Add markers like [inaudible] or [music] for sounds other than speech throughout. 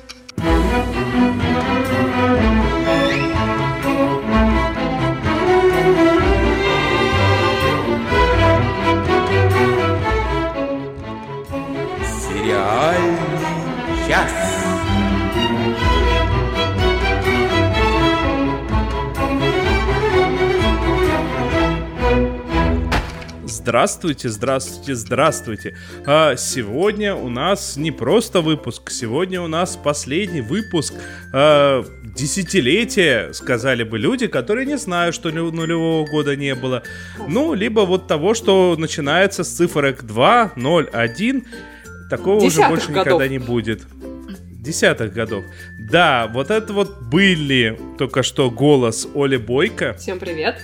Thank you. Здравствуйте, здравствуйте, здравствуйте. А сегодня у нас не просто выпуск, сегодня у нас последний выпуск а, десятилетия, сказали бы люди, которые не знают, что нулевого года не было. Ну, либо вот того, что начинается с цифрок 2, 0, 1. Такого уже больше годов. никогда не будет десятых годов. Да, вот это вот были только что голос Оли Бойко. Всем привет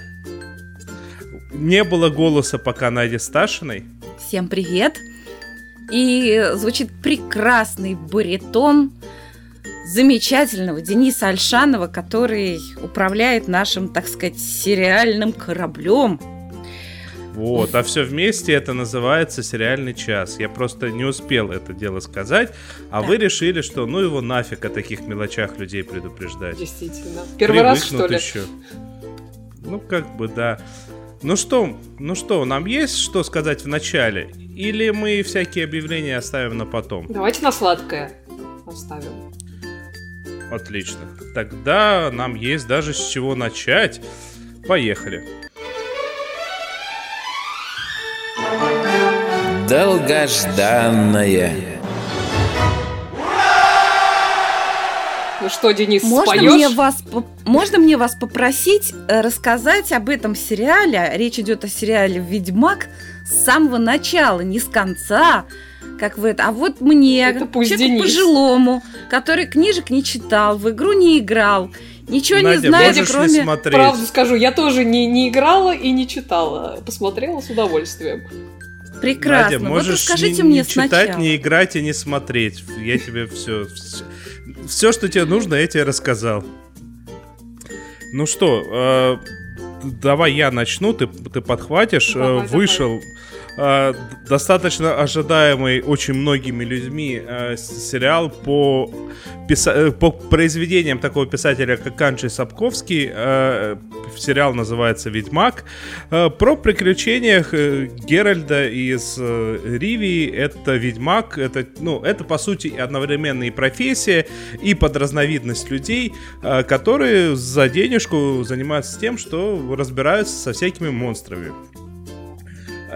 не было голоса пока Нади Сташиной. Всем привет. И звучит прекрасный баритон замечательного Дениса Альшанова, который управляет нашим, так сказать, сериальным кораблем. Вот, а все вместе это называется сериальный час. Я просто не успел это дело сказать, а да. вы решили, что ну его нафиг о таких мелочах людей предупреждать. Действительно. Первый Привыкнут раз, что ли? Еще. Ну, как бы, да. Ну что, ну что, нам есть что сказать в начале? Или мы всякие объявления оставим на потом? Давайте на сладкое оставим. Отлично. Тогда нам есть даже с чего начать. Поехали. Долгожданное что, Денис, можно споешь? мне вас можно мне вас попросить э, рассказать об этом сериале? Речь идет о сериале Ведьмак с самого начала, не с конца, как вы это. А вот мне, это пусть человеку Денис. пожилому, который книжек не читал, в игру не играл, ничего Надя, не знает, кроме. Не смотреть. Правду скажу, я тоже не, не играла и не читала. Посмотрела с удовольствием. Прекрасно. Надя, можешь вот расскажите не, мне не сначала. читать, не играть и не смотреть. Я тебе все, все, что тебе нужно, я тебе рассказал. Ну что, э, давай я начну, ты, ты подхватишь. Давай, Вышел давай. Э, достаточно ожидаемый очень многими людьми э, сериал по, писа- э, по произведениям такого писателя, как Анджей Сапковский. Сериал называется «Ведьмак». Про приключения Геральда из Ривии. Это ведьмак. Это, ну, это, по сути, одновременно и профессия, и подразновидность людей, которые за денежку занимаются тем, что разбираются со всякими монстрами.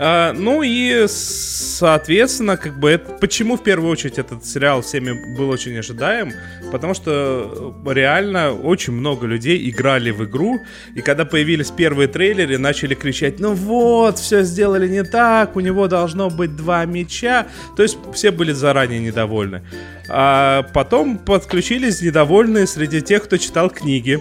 А, ну и, соответственно, как бы это, почему в первую очередь этот сериал всеми был очень ожидаем? Потому что реально очень много людей играли в игру, и когда появились первые трейлеры, начали кричать, ну вот, все сделали не так, у него должно быть два меча. То есть все были заранее недовольны. А потом подключились недовольные среди тех, кто читал книги.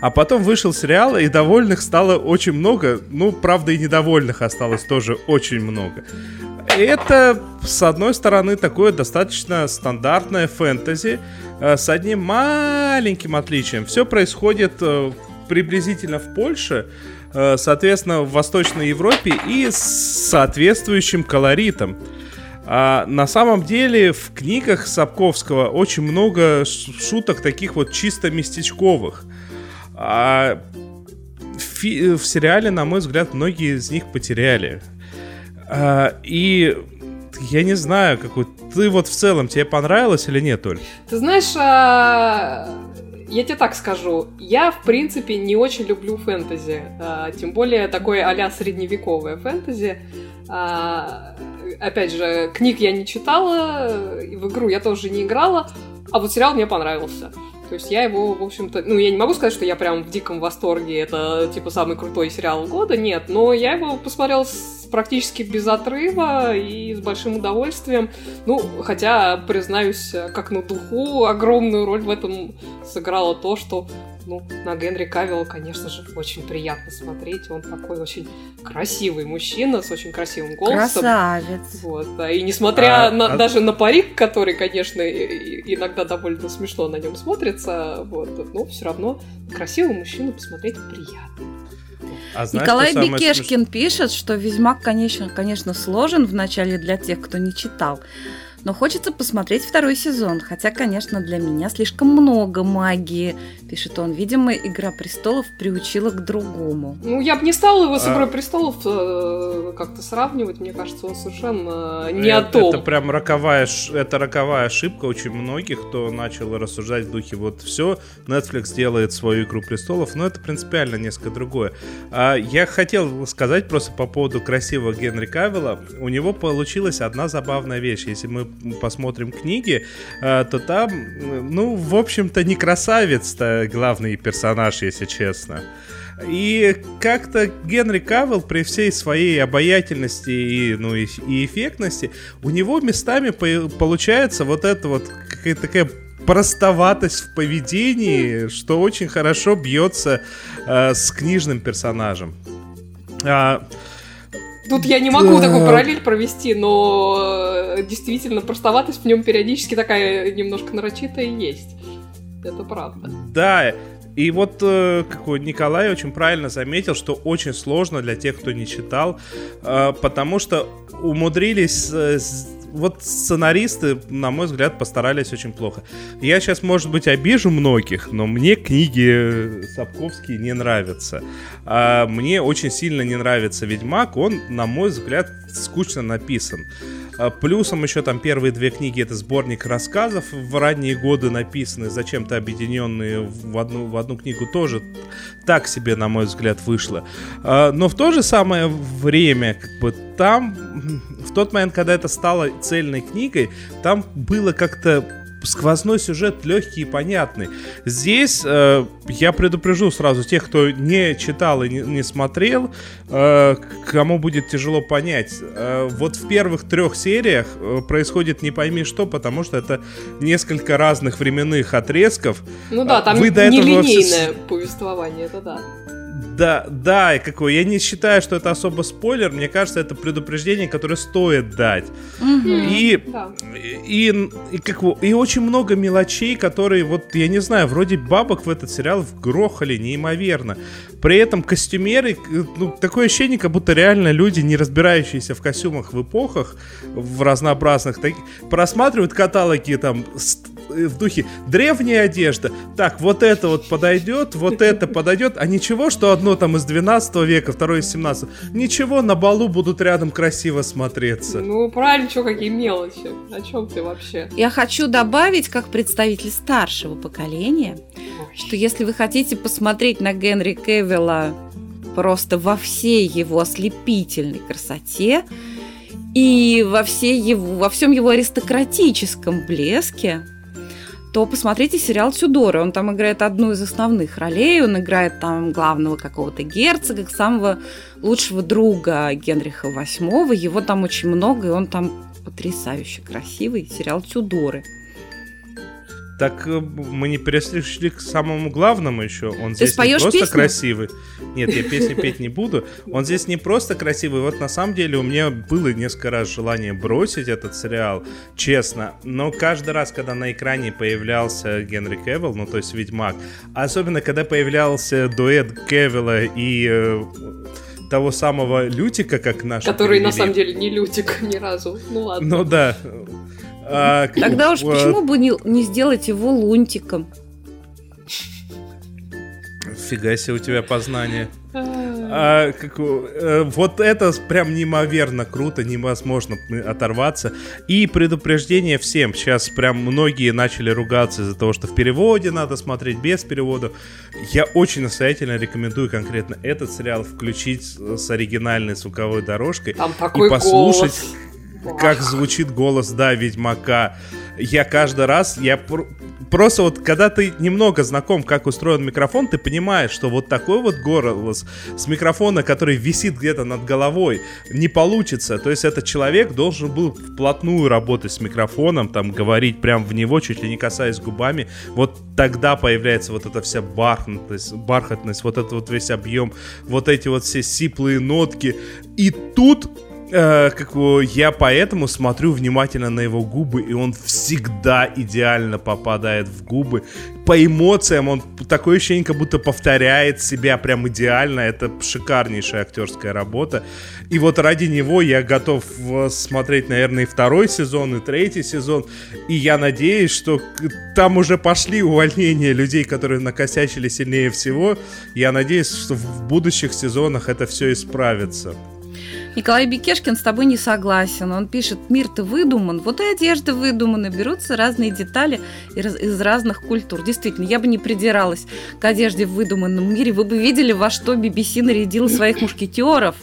А потом вышел сериал, и довольных стало очень много. Ну, правда, и недовольных осталось тоже очень много. Это, с одной стороны, такое достаточно стандартное фэнтези э, с одним маленьким отличием. Все происходит э, приблизительно в Польше, э, соответственно, в Восточной Европе и с соответствующим колоритом. А на самом деле в книгах Сапковского очень много шуток таких вот чисто местечковых. А в, в сериале, на мой взгляд, многие из них потеряли. А, и я не знаю, какой ты вот в целом тебе понравилось или нет, Оль? Ты знаешь, а... я тебе так скажу, я в принципе не очень люблю фэнтези, а, тем более такое а-ля средневековое фэнтези. А, опять же, книг я не читала, в игру я тоже не играла, а вот сериал мне понравился. То есть я его, в общем-то, ну, я не могу сказать, что я прям в диком восторге, это, типа, самый крутой сериал года, нет, но я его посмотрел с, практически без отрыва и с большим удовольствием. Ну, хотя, признаюсь, как на духу, огромную роль в этом сыграло то, что ну, на Генри Кавилла, конечно же, очень приятно смотреть. Он такой очень красивый мужчина с очень красивым голосом. Красавец. Вот, да. И несмотря а, на, а... даже на парик, который, конечно, иногда довольно смешно на нем смотрится, вот, но все равно красивый мужчина посмотреть приятно. А знаешь, Николай Бекешкин смеш... пишет, что Ведьмак, конечно, конечно, сложен в начале для тех, кто не читал. Но хочется посмотреть второй сезон, хотя, конечно, для меня слишком много магии, пишет он. Видимо, «Игра престолов» приучила к другому. Ну, я бы не стала его с а. «Игрой а... престолов» э, как-то сравнивать, мне кажется, он совершенно не это, о том. Это прям роковая, это роковая ошибка очень многих, кто начал рассуждать в духе вот все, Netflix делает свою «Игру престолов», но это принципиально несколько другое. А я хотел сказать просто по поводу красивого Генри Кавилла. У него получилась одна забавная вещь. Если мы посмотрим книги, э, то там, ну, в общем-то, не красавец-то главный персонаж, если честно. И как-то Генри Кавилл при всей своей обаятельности и, ну, и, и эффектности, у него местами по- получается вот это вот какая-то такая простоватость в поведении, что очень хорошо бьется э, с книжным персонажем. А, Тут я не могу такую параллель провести, но э, действительно простоватость в нем периодически такая немножко нарочитая есть. Это правда. Да, и вот э, какой Николай очень правильно заметил, что очень сложно для тех, кто не читал, э, потому что умудрились вот сценаристы, на мой взгляд, постарались очень плохо. Я сейчас, может быть, обижу многих, но мне книги Сапковские не нравятся. А мне очень сильно не нравится Ведьмак. Он, на мой взгляд, скучно написан. А плюсом еще там первые две книги это сборник рассказов в ранние годы написаны, зачем-то объединенные в одну, в одну книгу тоже так себе, на мой взгляд, вышло. А, но в то же самое время, как бы там, в тот момент, когда это стало цельной книгой, там было как-то сквозной сюжет легкий и понятный. Здесь э, я предупрежу сразу тех, кто не читал и не, не смотрел, э, кому будет тяжело понять. Э, вот в первых трех сериях э, происходит не пойми что, потому что это несколько разных временных отрезков. Ну да, там Вы нелинейное этого... повествование, это да. Да, да, и какой. Я не считаю, что это особо спойлер. Мне кажется, это предупреждение, которое стоит дать. Угу, и, да. и, и, и, как, и очень много мелочей, которые, вот, я не знаю, вроде бабок в этот сериал вгрохали неимоверно. При этом костюмеры, ну, такое ощущение, как будто реально люди, не разбирающиеся в костюмах в эпохах, в разнообразных, так, просматривают каталоги там в духе древняя одежда. Так, вот это вот подойдет, вот это подойдет. А ничего, что одно там из 12 века, второе из 17. Ничего, на балу будут рядом красиво смотреться. Ну, правильно, что какие мелочи. О чем ты вообще? Я хочу добавить, как представитель старшего поколения, что если вы хотите посмотреть на Генри Кевилла просто во всей его ослепительной красоте, и во, всей его, во всем его аристократическом блеске, то посмотрите сериал Тюдоры. Он там играет одну из основных ролей. Он играет там главного какого-то герцога, самого лучшего друга Генриха VIII. Его там очень много, и он там потрясающе красивый. Сериал Тюдоры. Так э, мы не перешли к самому главному еще. Он Ты здесь не просто песню? красивый. Нет, я песни петь не буду. Он здесь не просто красивый. Вот на самом деле у меня было несколько раз желание бросить этот сериал, честно. Но каждый раз, когда на экране появлялся Генри Кевилл, ну то есть Ведьмак, особенно когда появлялся дуэт Кевилла и э, того самого Лютика, как наш. Который на самом деле не Лютик ни разу. Ну ладно. Ну да. А, Тогда уж почему бы не, не сделать его лунтиком? Фига себе у тебя познание. А, как, э, вот это прям неимоверно круто, невозможно оторваться. И предупреждение всем. Сейчас прям многие начали ругаться из-за того, что в переводе надо смотреть без перевода. Я очень настоятельно рекомендую конкретно этот сериал включить с оригинальной звуковой дорожкой Там такой и послушать. Голос как звучит голос, да, Ведьмака. Я каждый раз, я пр- просто вот, когда ты немного знаком, как устроен микрофон, ты понимаешь, что вот такой вот голос с микрофона, который висит где-то над головой, не получится. То есть этот человек должен был вплотную работать с микрофоном, там, говорить прям в него, чуть ли не касаясь губами. Вот тогда появляется вот эта вся бархатность, бархатность вот этот вот весь объем, вот эти вот все сиплые нотки. И тут э, как бы, я поэтому смотрю внимательно на его губы, и он всегда идеально попадает в губы. По эмоциям он такое ощущение, как будто повторяет себя прям идеально. Это шикарнейшая актерская работа. И вот ради него я готов смотреть, наверное, и второй сезон, и третий сезон. И я надеюсь, что там уже пошли увольнения людей, которые накосячили сильнее всего. Я надеюсь, что в будущих сезонах это все исправится. Николай Бекешкин с тобой не согласен. Он пишет, мир-то выдуман, вот и одежда выдумана, берутся разные детали из разных культур. Действительно, я бы не придиралась к одежде в выдуманном мире. Вы бы видели, во что BBC нарядила своих мушкетеров.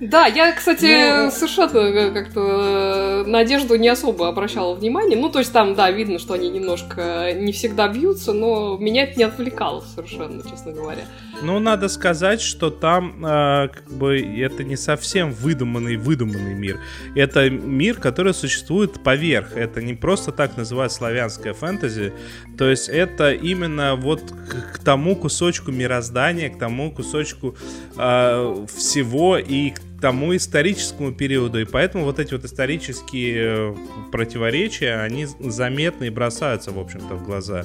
Да, я, кстати, ну, совершенно как-то на одежду не особо обращала внимание. Ну, то есть там, да, видно, что они немножко не всегда бьются, но меня это не отвлекало совершенно, честно говоря. Ну, надо сказать, что там э, как бы это не совсем выдуманный выдуманный мир. Это мир, который существует поверх. Это не просто так называют славянское фэнтези. То есть это именно вот к, к тому кусочку мироздания, к тому кусочку э, всего и к тому историческому периоду, и поэтому вот эти вот исторические э, противоречия, они заметны и бросаются, в общем-то, в глаза.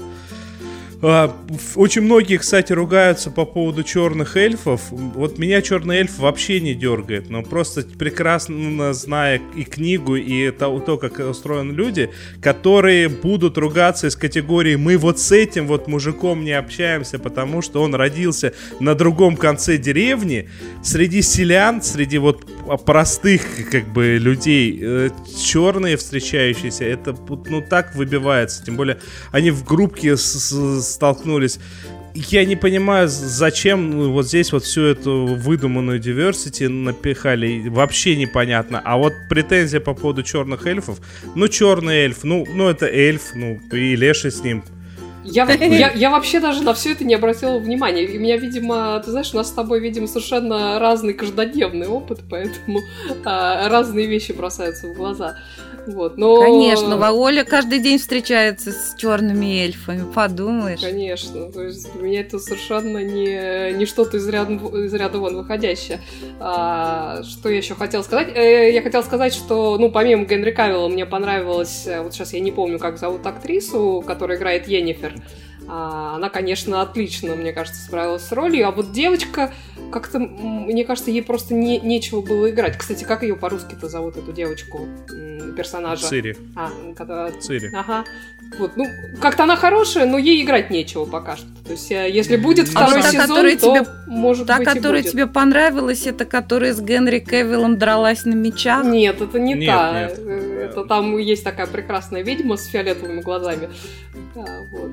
А, очень многие, кстати, ругаются по поводу черных эльфов. Вот меня черный эльф вообще не дергает, но просто прекрасно зная и книгу, и то, то как устроены люди, которые будут ругаться из категории «мы вот с этим вот мужиком не общаемся, потому что он родился на другом конце деревни, среди селян, среди вот простых как бы людей, э, черные встречающиеся, это ну так выбивается, тем более они в группке столкнулись. Я не понимаю, зачем ну, вот здесь вот всю эту выдуманную diversity напихали, вообще непонятно. А вот претензия по поводу черных эльфов, ну черный эльф, ну, ну это эльф, ну и леший с ним. Я, я, я вообще даже на все это не обратила внимания. И у меня, видимо, ты знаешь, у нас с тобой, видимо, совершенно разный каждодневный опыт, поэтому а, разные вещи бросаются в глаза. Вот, но... Конечно, Ваоля каждый день встречается с черными эльфами, подумаешь. Конечно, то есть для меня это совершенно не, не что-то из ряда, из ряда вон выходящее. А, что я еще хотела сказать? Э, я хотела сказать, что, ну, помимо Генри Кавилла, мне понравилось, э, вот сейчас я не помню, как зовут актрису, которая играет Йеннифер. А, она, конечно, отлично, мне кажется, справилась с ролью. А вот девочка, как-то, мне кажется, ей просто не, нечего было играть. Кстати, как ее по-русски-то зовут, эту девочку, персонажа? Цири. А, когда... Цири. Ага. Вот, ну, как-то она хорошая, но ей играть нечего пока что. То есть, э, если будет а второй а сезон, которая то, тебе, может та, быть, которая тебе понравилась, это которая с Генри Кевиллом дралась на мечах? Нет, это не нет, та. Нет. Э, это там есть такая прекрасная ведьма с фиолетовыми глазами. Да, вот.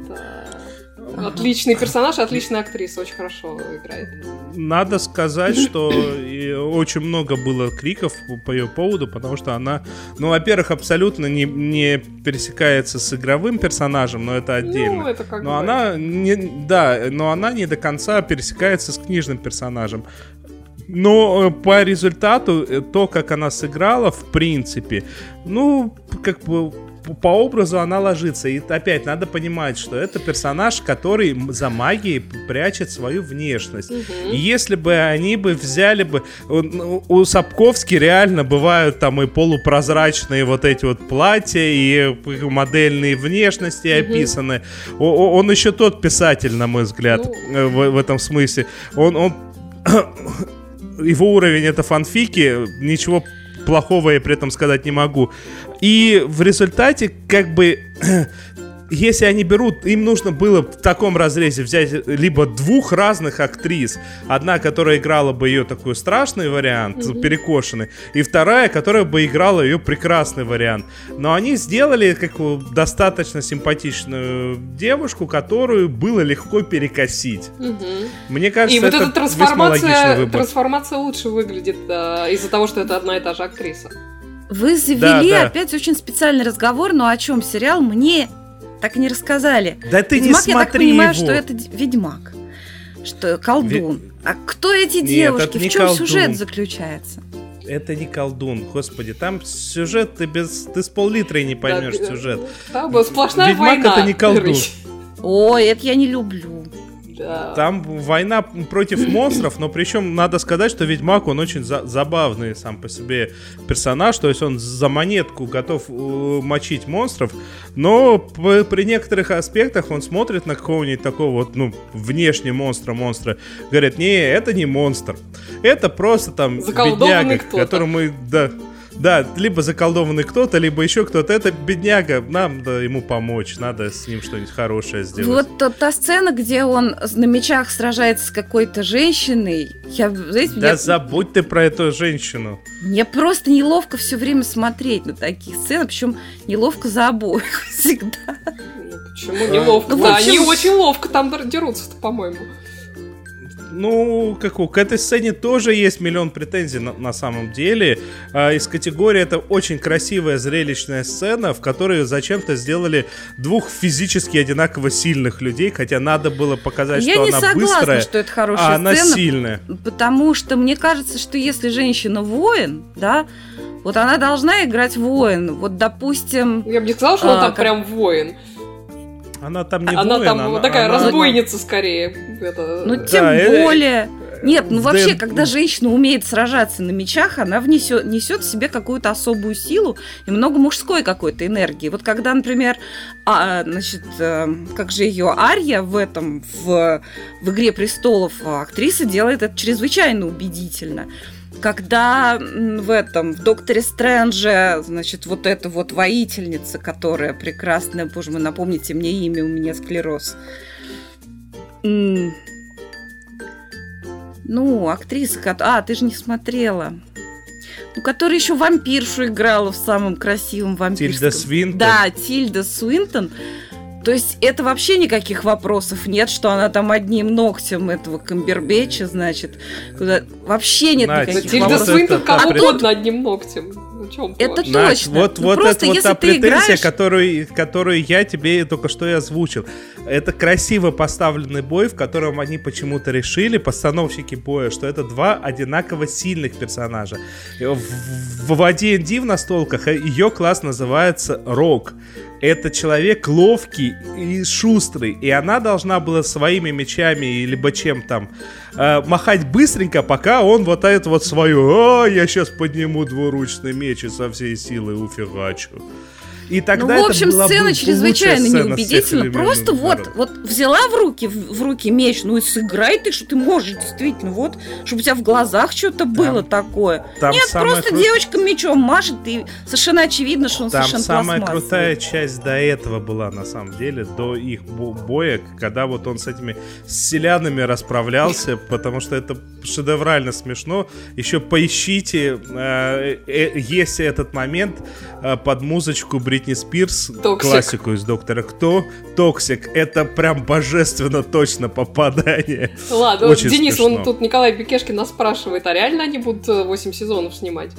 Отличный персонаж, отличная актриса, очень хорошо играет. Надо сказать, что очень много было криков по ее поводу, потому что она, ну, во-первых, абсолютно не, не пересекается с игровым персонажем, но это отдельно. Ну, это как но бы... она не, да, но она не до конца пересекается с книжным персонажем. Но э, по результату, э, то, как она сыграла, в принципе, ну, как бы по образу она ложится. И опять надо понимать, что это персонаж, который за магией прячет свою внешность. Угу. И если бы они бы взяли бы... Ну, у Сапковски реально бывают там и полупрозрачные вот эти вот платья, и модельные внешности угу. описаны. Он еще тот писатель, на мой взгляд, ну... Э, в, в этом смысле. Он, он [coughs] его уровень это фанфики, ничего плохого я при этом сказать не могу. И в результате, как бы, [clears throat] если они берут, им нужно было в таком разрезе взять либо двух разных актрис. Одна, которая играла бы ее такой страшный вариант, mm-hmm. перекошенный, и вторая, которая бы играла ее прекрасный вариант. Но они сделали как достаточно симпатичную девушку, которую было легко перекосить. Mm-hmm. Мне кажется, и вот это эта трансформация, трансформация лучше выглядит э, из-за того, что это одна и та же актриса. Вы завели да, да. опять очень специальный разговор, но о чем сериал мне так и не рассказали. Да ты Ведьмак, не смотри я так понимаю, его. что это Ведьмак, что колдун. Ви... А кто эти девушки? Нет, В чем колдун. сюжет заключается? Это не колдун, господи, там сюжет ты без ты с пол-литра и не поймешь да, сюжет. Там была сплошная Ведьмак война. это не колдун. Ой, это я не люблю. Да. Там война против монстров, но причем надо сказать, что Ведьмак, он очень за забавный сам по себе персонаж, то есть он за монетку готов э, мочить монстров, но при некоторых аспектах он смотрит на какого-нибудь такого вот, ну, внешне монстра-монстра, говорит, не, это не монстр, это просто там бедняга, который мы, да, да, либо заколдованный кто-то, либо еще кто-то. Это бедняга, нам надо ему помочь, надо с ним что-нибудь хорошее сделать. Вот та, та сцена, где он на мечах сражается с какой-то женщиной, я, знаете, да я... забудь ты про эту женщину. Мне просто неловко все время смотреть на такие сцены, причем неловко за обоих [laughs] всегда. Почему неловко? Ну, да, общем... они очень ловко там дерутся по-моему ну, как к этой сцене тоже есть миллион претензий на, на самом деле. А, из категории это очень красивая зрелищная сцена, в которой зачем-то сделали двух физически одинаково сильных людей, хотя надо было показать, Я что она согласна, быстрая, что это хорошая а она сцена, сильная. Потому что мне кажется, что если женщина воин, да, вот она должна играть воин. Вот, допустим... Я бы не сказала, что а, он там как... прям воин. Она там не Она воин, там она, такая она... разбойница скорее. Это... Ну, тем да, более... Нет, ну вообще, когда женщина умеет сражаться на мечах, она внесет, несет в себе какую-то особую силу и много мужской какой-то энергии. Вот когда, например, а, значит, э, как же ее Ария в этом, в, в «Игре престолов», актриса делает это чрезвычайно убедительно когда в этом, в Докторе Стрэнджа, значит, вот эта вот воительница, которая прекрасная, боже мой, напомните мне имя, у меня склероз. Ну, актриса, а, ты же не смотрела. Ну, которая еще вампиршу играла в самом красивом вампирском. Тильда Свинтон. Да, Тильда Свинтон. То есть это вообще никаких вопросов нет, что она там одним ногтем этого камбербеча, значит, куда... вообще нет Надь, никаких Тильда вопросов. Тильда Свинтон как угодно одним ногтем. Ну, это Надь, точно. Вот, ну, вот это вот та претензия, играешь... которую, которую я тебе только что и озвучил. Это красиво поставленный бой, в котором они почему-то решили, постановщики боя, что это два одинаково сильных персонажа. В, в, D&D в настолках ее класс называется Рок это человек ловкий и шустрый, и она должна была своими мечами либо чем там э, махать быстренько, пока он вот это вот свое, а, я сейчас подниму двуручный меч и со всей силы уфигачу. И тогда ну, в общем, это сцена чрезвычайно неубедительна. Просто вот, вот взяла в руки, в, в руки меч, ну и сыграй ты, что ты можешь, действительно, вот, чтобы у тебя в глазах что-то было такое. Там Нет, просто кру... девочка мечом машет, и совершенно очевидно, что он там совершенно самая крутая часть до этого была, на самом деле, до их боя, когда вот он с этими селянами расправлялся, потому что это шедеврально смешно. Еще поищите, э, э, есть этот момент э, под музычку Бри Бритни Спирс, Toxic. классику из Доктора Кто. Toxic, это прям божественно точно попадание. Ладно, Очень Денис, смешно. он тут Николай Бекешкин нас спрашивает, а реально они будут 8 э, сезонов снимать?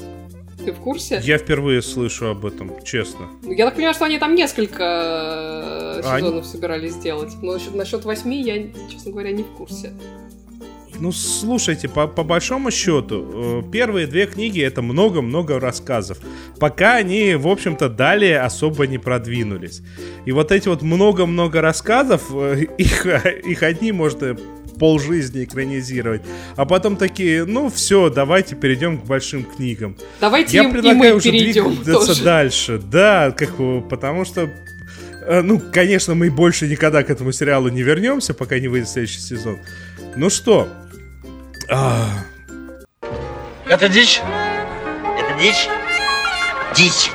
Ты в курсе? Я впервые слышу об этом, честно. Ну, я так понимаю, что они там несколько э, сезонов они... собирались сделать. Но насчет восьми я, честно говоря, не в курсе. Ну, слушайте, по, по большому счету, э, первые две книги это много-много рассказов. Пока они, в общем-то, далее особо не продвинулись. И вот эти вот много-много рассказов, э, [laughs] их, их одни можно полжизни экранизировать. А потом такие, ну все, давайте перейдем к большим книгам. Давайте Я им, предлагаю и мы уже перейдем двигаться тоже. дальше. Да, как, потому что э, ну, конечно, мы больше никогда к этому сериалу не вернемся, пока не выйдет следующий сезон. Ну что. Это дичь? Это дичь? Дичь.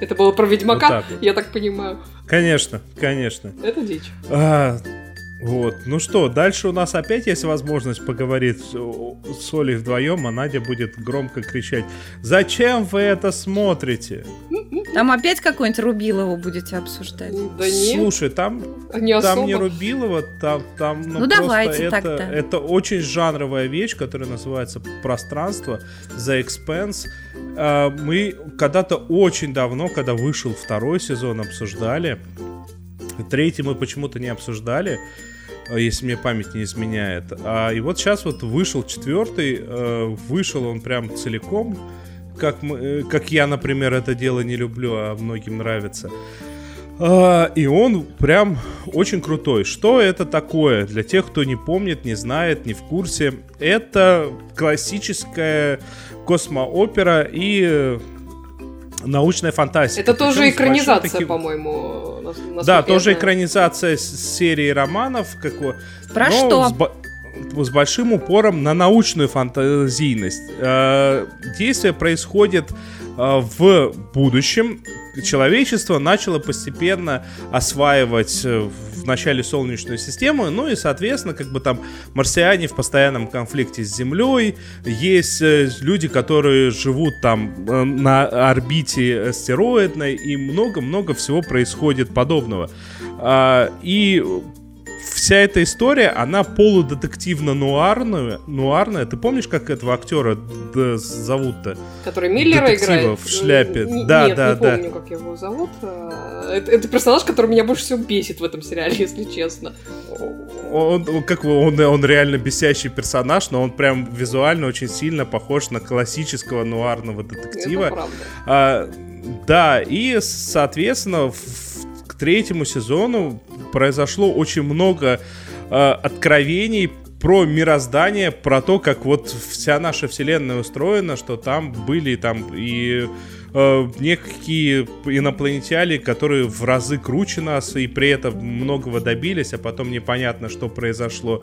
Это было про Ведьмака, вот вот. я так понимаю. Конечно, конечно. Это дичь. А, вот. Ну что, дальше у нас опять есть возможность поговорить с Олей вдвоем, а Надя будет громко кричать «Зачем вы это смотрите?» Там опять какой-нибудь Рубилова будете обсуждать? Да нет. Слушай, там не, там не Рубилова, там, там ну, ну давайте это, так-то. это очень жанровая вещь, которая называется «Пространство», «The Expanse». А, мы когда-то очень давно, когда вышел второй сезон, обсуждали. Третий мы почему-то не обсуждали. Э, если мне память не изменяет. А, и вот сейчас вот вышел четвертый, э, вышел он прям целиком, как, мы, э, как я, например, это дело не люблю, а многим нравится. А, и он прям очень крутой. Что это такое? Для тех, кто не помнит, не знает, не в курсе. Это классическая космоопера и научная фантастика. Это тоже экранизация, таким... по-моему. Да, тоже знаю. экранизация серии романов. Как... Про что? С, с большим упором на научную фантазийность. Э, действие происходит э, в будущем. Человечество начало постепенно осваивать э, в начале Солнечную систему, ну и, соответственно, как бы там марсиане в постоянном конфликте с Землей, есть люди, которые живут там на орбите астероидной, и много-много всего происходит подобного. И вся эта история, она полудетективно-нуарная. Нуарная. Ты помнишь, как этого актера зовут-то? Который Миллера играет? в шляпе. Н- да, нет, да, не да. помню, как его зовут. А, это, это персонаж, который меня больше всего бесит в этом сериале, [laughs] если честно. Он, как он, он реально бесящий персонаж, но он прям визуально очень сильно похож на классического нуарного детектива. Это правда. А, да, и, соответственно, в третьему сезону произошло очень много э, откровений про мироздание, про то, как вот вся наша вселенная устроена, что там были там и э, некие инопланетяне, которые в разы круче нас и при этом многого добились, а потом непонятно, что произошло.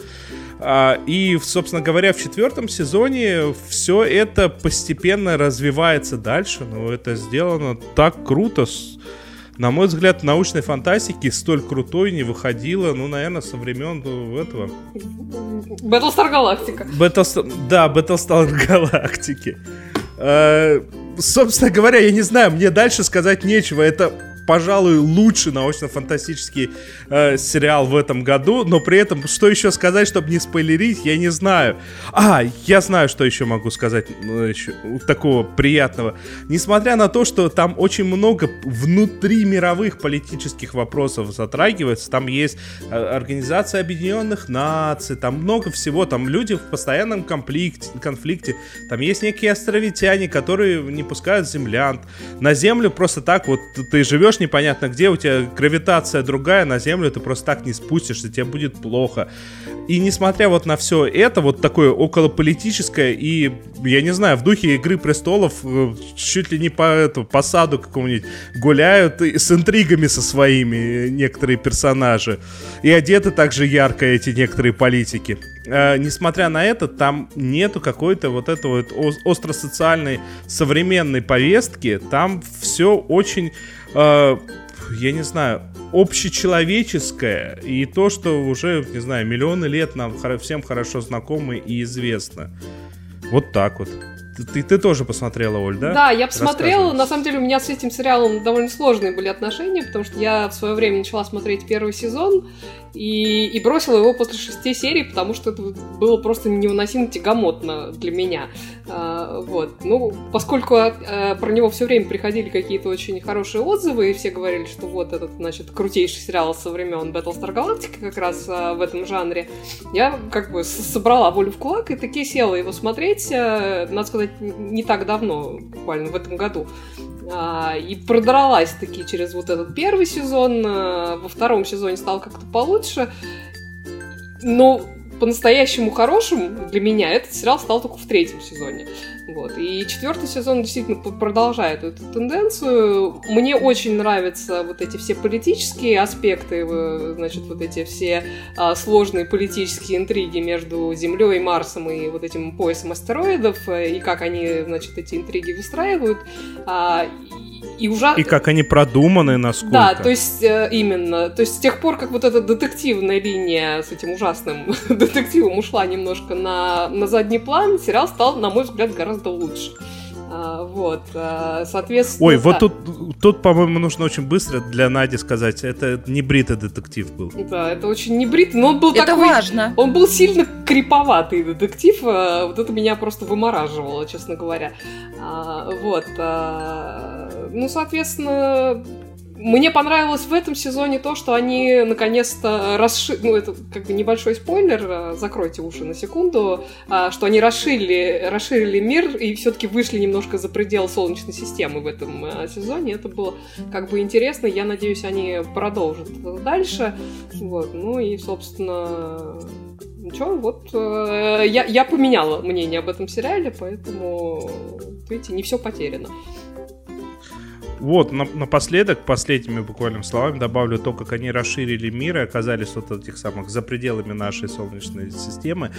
А, и, собственно говоря, в четвертом сезоне все это постепенно развивается дальше, но это сделано так круто, на мой взгляд, научной фантастики столь крутой не выходило, ну, наверное, со времен ну, этого... Battlestar Galactica. Battlestar... Да, Battlestar Galactica. Э, собственно говоря, я не знаю, мне дальше сказать нечего. Это пожалуй, лучший научно-фантастический э, сериал в этом году, но при этом, что еще сказать, чтобы не спойлерить, я не знаю. А, я знаю, что еще могу сказать ну, еще, такого приятного. Несмотря на то, что там очень много внутри мировых политических вопросов затрагивается, там есть э, Организация Объединенных Наций, там много всего, там люди в постоянном конфликте, конфликте, там есть некие островитяне, которые не пускают землян. На Землю просто так вот ты живешь живешь непонятно где, у тебя гравитация другая, на Землю ты просто так не спустишься, тебе будет плохо. И несмотря вот на все это, вот такое околополитическое и, я не знаю, в духе Игры Престолов э, чуть ли не по, это, по саду какому-нибудь гуляют с интригами со своими некоторые персонажи. И одеты также ярко эти некоторые политики. А, несмотря на это, там нету какой-то вот этой вот остро-социальной современной повестки. Там все очень э, я не знаю, общечеловеческое и то, что уже, не знаю, миллионы лет нам всем хорошо знакомы и известно. Вот так вот. Ты, ты тоже посмотрела, Оль, да? Да, я посмотрела. На самом деле у меня с этим сериалом довольно сложные были отношения, потому что я в свое время начала смотреть первый сезон, и, и бросила его после шести серий, потому что это было просто невыносимо тягомотно для меня. А, вот. Ну, поскольку а, про него все время приходили какие-то очень хорошие отзывы, и все говорили, что вот этот, значит, крутейший сериал со времен Battlestar Galactica как раз а, в этом жанре, я как бы собрала волю в кулак и таки села его смотреть, а, надо сказать, не так давно, буквально в этом году. А, и продралась таки через вот этот первый сезон. А, во втором сезоне стало как-то получше. Но по-настоящему хорошим для меня этот сериал стал только в третьем сезоне. Вот. И четвертый сезон действительно продолжает эту тенденцию. Мне очень нравятся вот эти все политические аспекты, значит, вот эти все а, сложные политические интриги между Землей, Марсом и вот этим поясом астероидов, э, и как они, значит, эти интриги выстраивают. А, и ужасно... И как они продуманы, насколько. Да, то есть э, именно. То есть с тех пор, как вот эта детективная линия с этим ужасным [laughs] детективом ушла немножко на, на задний план, сериал стал, на мой взгляд, гораздо лучше. А, вот, а, соответственно... Ой, да. вот тут, тут, по-моему, нужно очень быстро для Нади сказать, это не бритый детектив был. Да, это очень не бритый, но он был это такой... важно. Он был сильно криповатый детектив, а, вот это меня просто вымораживало, честно говоря. Вот, ну, соответственно, мне понравилось в этом сезоне то, что они наконец-то расширили, ну это как бы небольшой спойлер, э, закройте уши на секунду, а, что они расширили, расширили мир и все-таки вышли немножко за предел Солнечной системы в этом э, сезоне. Это было как бы интересно, я надеюсь, они продолжат дальше. Вот, ну и, собственно, ничего, вот э, я, я поменяла мнение об этом сериале, поэтому, видите, не все потеряно. Вот, на, напоследок, последними буквально словами добавлю то, как они расширили мир и оказались вот этих самых за пределами нашей Солнечной системы.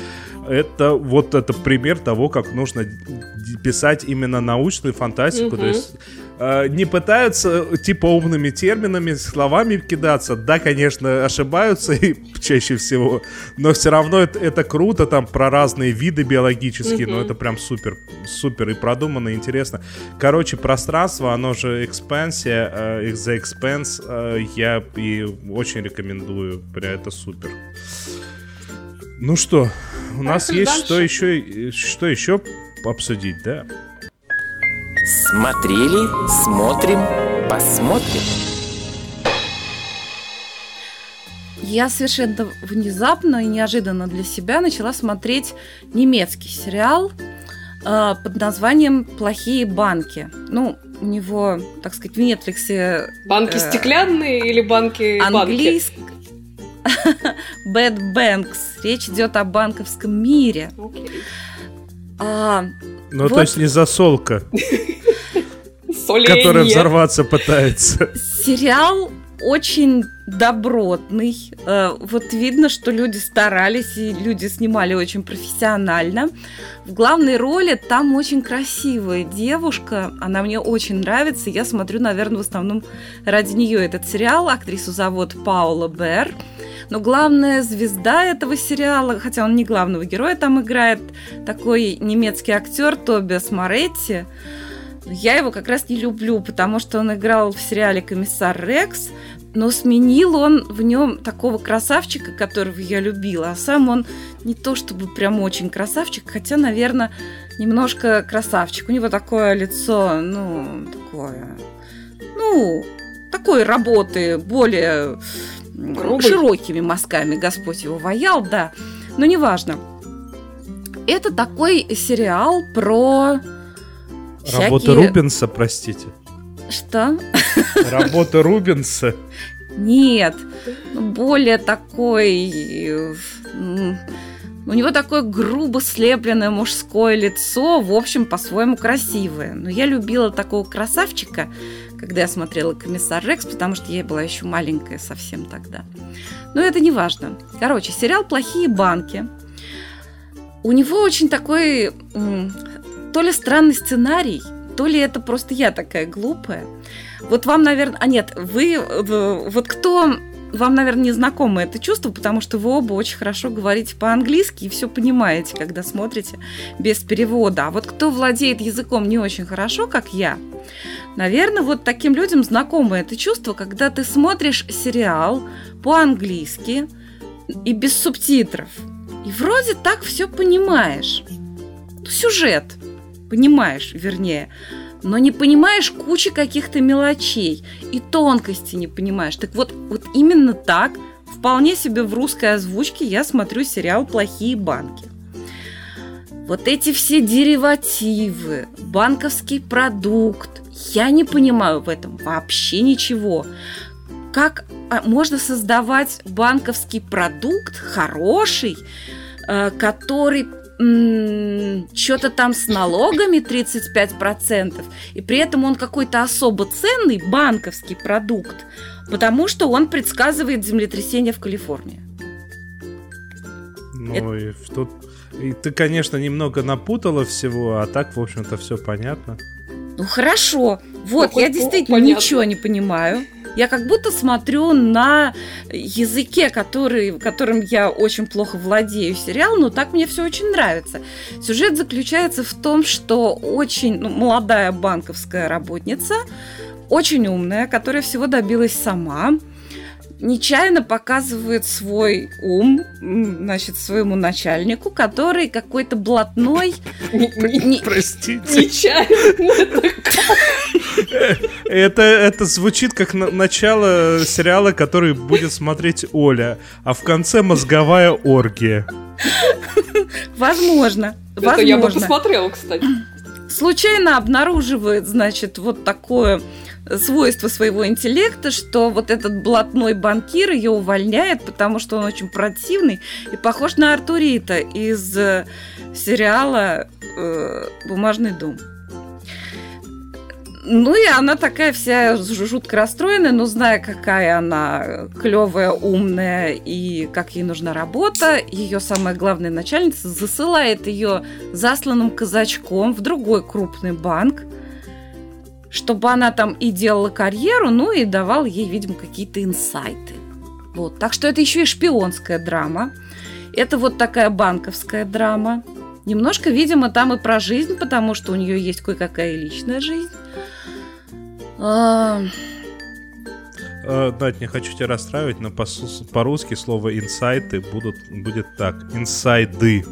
Это вот это пример того, как нужно писать именно научную фантастику. Угу. То есть э, не пытаются типа умными терминами, словами кидаться. Да, конечно, ошибаются и [laughs] чаще всего, но все равно это, это круто, там про разные виды биологические, угу. но это прям супер, супер и продуманно, и интересно. Короче, пространство, оно же экспансия, э, The Expanse, э, я и очень рекомендую, прям это супер. Ну что, у нас есть дальше. что еще, что еще обсудить, да? Смотрели, смотрим, посмотрим. Я совершенно внезапно и неожиданно для себя начала смотреть немецкий сериал э, под названием «Плохие банки». Ну, у него, так сказать, в Netflix... Банки э, стеклянные или банки английск... [laughs] Bad Banks. Речь идет о банковском мире. Okay. А, ну, вот... то есть не засолка. Которая взорваться пытается. Сериал очень добротный. Э, вот видно, что люди старались, и люди снимали очень профессионально. В главной роли там очень красивая девушка. Она мне очень нравится. Я смотрю, наверное, в основном ради нее этот сериал. Актрису зовут Паула Бер. Но главная звезда этого сериала, хотя он не главного героя там играет, такой немецкий актер Тобиас Моретти. Я его как раз не люблю, потому что он играл в сериале «Комиссар Рекс», но сменил он в нем такого красавчика, которого я любила, а сам он не то чтобы прям очень красавчик, хотя, наверное, немножко красавчик. У него такое лицо, ну, такое, ну, такой работы, более Грубый. широкими мазками Господь его ваял, да, но неважно. Это такой сериал про Работа всякие... Рубенса, простите. Что? Работа Рубенса. Нет, более такой... У него такое грубо слепленное мужское лицо, в общем, по-своему красивое. Но я любила такого красавчика, когда я смотрела «Комиссар Рекс», потому что я была еще маленькая совсем тогда. Но это не важно. Короче, сериал «Плохие банки». У него очень такой то ли странный сценарий, то ли это просто я такая глупая. Вот вам, наверное... А нет, вы... Вот кто... Вам, наверное, не знакомо это чувство, потому что вы оба очень хорошо говорите по-английски и все понимаете, когда смотрите без перевода. А вот кто владеет языком не очень хорошо, как я, наверное, вот таким людям знакомо это чувство, когда ты смотришь сериал по-английски и без субтитров. И вроде так все понимаешь. Сюжет понимаешь, вернее, но не понимаешь кучи каких-то мелочей и тонкости не понимаешь. Так вот, вот именно так, вполне себе в русской озвучке я смотрю сериал «Плохие банки». Вот эти все деривативы, банковский продукт, я не понимаю в этом вообще ничего. Как а, можно создавать банковский продукт хороший, э, который что-то там с налогами 35%, и при этом он какой-то особо ценный банковский продукт, потому что он предсказывает землетрясение в Калифорнии. Ну, Это... и тут... И ты, конечно, немного напутала всего, а так, в общем-то, все понятно. Ну хорошо. Вот, ну, я действительно понятно. ничего не понимаю. Я как будто смотрю на языке, который, которым я очень плохо владею сериал, но так мне все очень нравится. Сюжет заключается в том, что очень ну, молодая банковская работница, очень умная, которая всего добилась сама, нечаянно показывает свой ум, значит, своему начальнику, который какой-то блатной... [laughs] Простите. Нечаянно. [laughs] Это, это звучит как на, начало сериала, который будет смотреть Оля, а в конце мозговая оргия. Возможно. Это возможно. я бы посмотрела, кстати. Случайно обнаруживает, значит, вот такое свойство своего интеллекта, что вот этот блатной банкир ее увольняет, потому что он очень противный и похож на Артурита из э, сериала э, «Бумажный дом». Ну и она такая вся жутко расстроенная, но зная, какая она клевая, умная и как ей нужна работа, ее самая главная начальница засылает ее засланным казачком в другой крупный банк, чтобы она там и делала карьеру, ну и давал ей, видимо, какие-то инсайты. Вот. Так что это еще и шпионская драма. Это вот такая банковская драма. Немножко, видимо, там и про жизнь, потому что у нее есть кое-какая личная жизнь. А... Э, Надь, не хочу тебя расстраивать, но по-русски слово инсайты будут, будет так. Инсайды.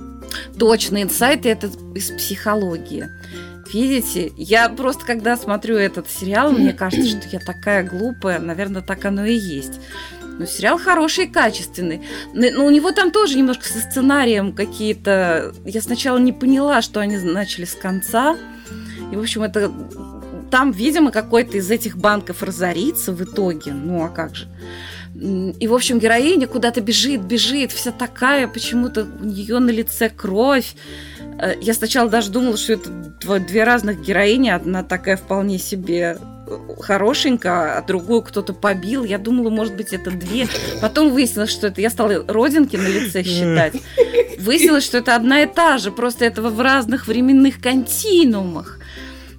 Точно, инсайты это из психологии. Видите, я просто когда смотрю этот сериал, мне кажется, что я такая глупая, наверное, так оно и есть. Но сериал хороший и качественный. Но у него там тоже немножко со сценарием какие-то... Я сначала не поняла, что они начали с конца. И, в общем, это... Там, видимо, какой-то из этих банков разорится в итоге. Ну, а как же? И, в общем, героиня куда-то бежит, бежит, вся такая, почему-то у нее на лице кровь. Э, я сначала даже думала, что это две разных героини. Одна такая вполне себе хорошенькая, а другую кто-то побил. Я думала, может быть, это две. Потом выяснилось, что это... Я стала родинки на лице считать. Выяснилось, что это одна и та же, просто это в разных временных континуумах.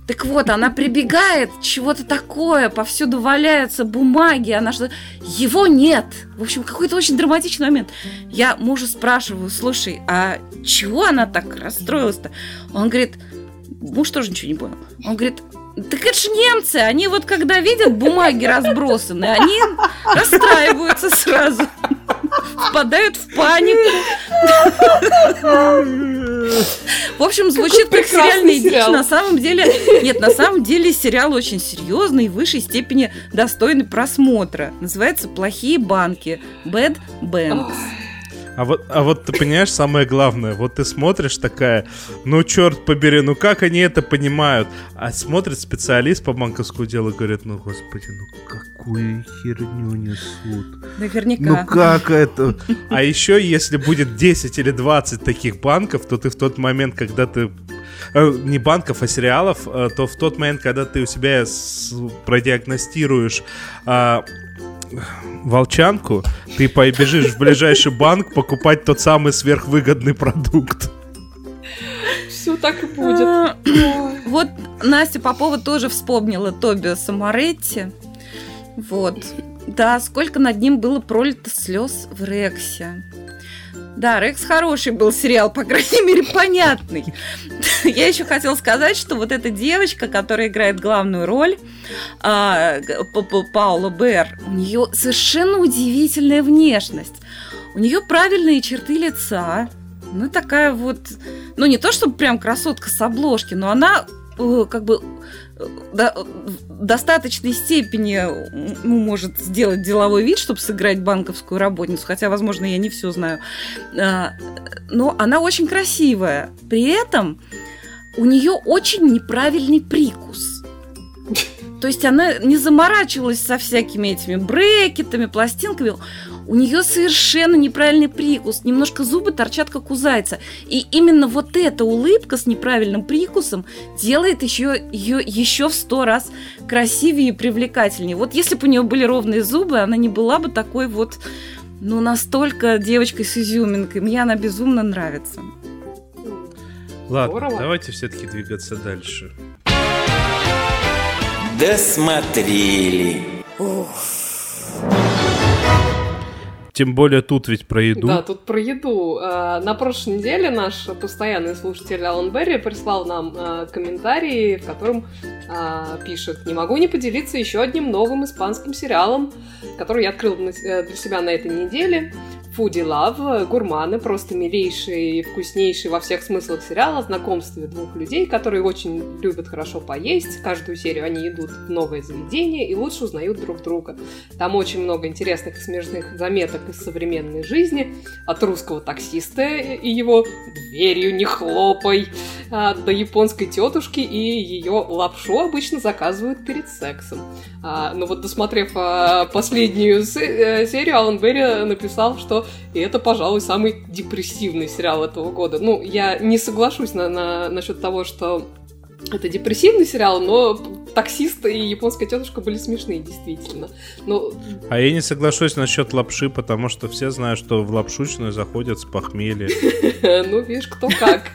Так вот, она прибегает, чего-то такое, повсюду валяются бумаги, она что его нет. В общем, какой-то очень драматичный момент. Я мужа спрашиваю, слушай, а чего она так расстроилась-то? Он говорит, муж тоже ничего не понял. Он говорит, так это же немцы, они вот когда видят бумаги разбросаны, они расстраиваются сразу, впадают в панику. В общем, звучит как сериальный дичь. На самом деле, нет, на самом деле сериал очень серьезный и в высшей степени достойный просмотра. Называется «Плохие банки». Bad Banks. А вот, а вот ты понимаешь, самое главное, вот ты смотришь такая, ну черт побери, ну как они это понимают? А смотрит специалист по банковскому делу и говорит, ну господи, ну какую херню несут. Наверняка. Ну как это? А еще если будет 10 или 20 таких банков, то ты в тот момент, когда ты э, не банков, а сериалов, э, то в тот момент, когда ты у себя продиагностируешь а, волчанку, ты побежишь в ближайший банк покупать тот самый сверхвыгодный продукт. Все так и будет. А, вот Настя Попова тоже вспомнила Тоби Самаретти. Вот. Да, сколько над ним было пролито слез в Рексе. Да, Рекс хороший был сериал, по крайней мере, понятный. Я еще хотела сказать, что вот эта девочка, которая играет главную роль, а, Паула Бер, у нее совершенно удивительная внешность. У нее правильные черты лица, ну такая вот, ну не то чтобы прям красотка с обложки, но она э, как бы до, достаточной степени ну, может сделать деловой вид, чтобы сыграть банковскую работницу, хотя, возможно, я не все знаю. А, но она очень красивая. При этом у нее очень неправильный прикус. То есть она не заморачивалась со всякими этими брекетами, пластинками у нее совершенно неправильный прикус, немножко зубы торчат, как у зайца. И именно вот эта улыбка с неправильным прикусом делает еще, ее еще в сто раз красивее и привлекательнее. Вот если бы у нее были ровные зубы, она не была бы такой вот, ну, настолько девочкой с изюминкой. Мне она безумно нравится. Ладно, Здорово. давайте все-таки двигаться дальше. Досмотрели. Ух. Тем более тут ведь про еду. Да, тут про еду. А, на прошлой неделе наш постоянный слушатель Алан Берри прислал нам а, комментарий, в котором а, пишет «Не могу не поделиться еще одним новым испанским сериалом, который я открыл э, для себя на этой неделе. Foodie Love, гурманы, просто милейшие и вкуснейшие во всех смыслах сериала, знакомстве двух людей, которые очень любят хорошо поесть. Каждую серию они идут в новое заведение и лучше узнают друг друга. Там очень много интересных и смешных заметок из современной жизни, от русского таксиста и его «дверью не хлопай», а, до японской тетушки и ее лапшу обычно заказывают перед сексом. А, но вот досмотрев а, последнюю э, серию, Алан Берри написал, что это, пожалуй, самый депрессивный сериал этого года. Ну, я не соглашусь на, на, насчет того, что это депрессивный сериал, но таксист и японская тетушка были смешные, действительно. Но... А я не соглашусь насчет лапши, потому что все знают, что в лапшучную заходят с похмелья. [laughs] Ну, видишь, кто как.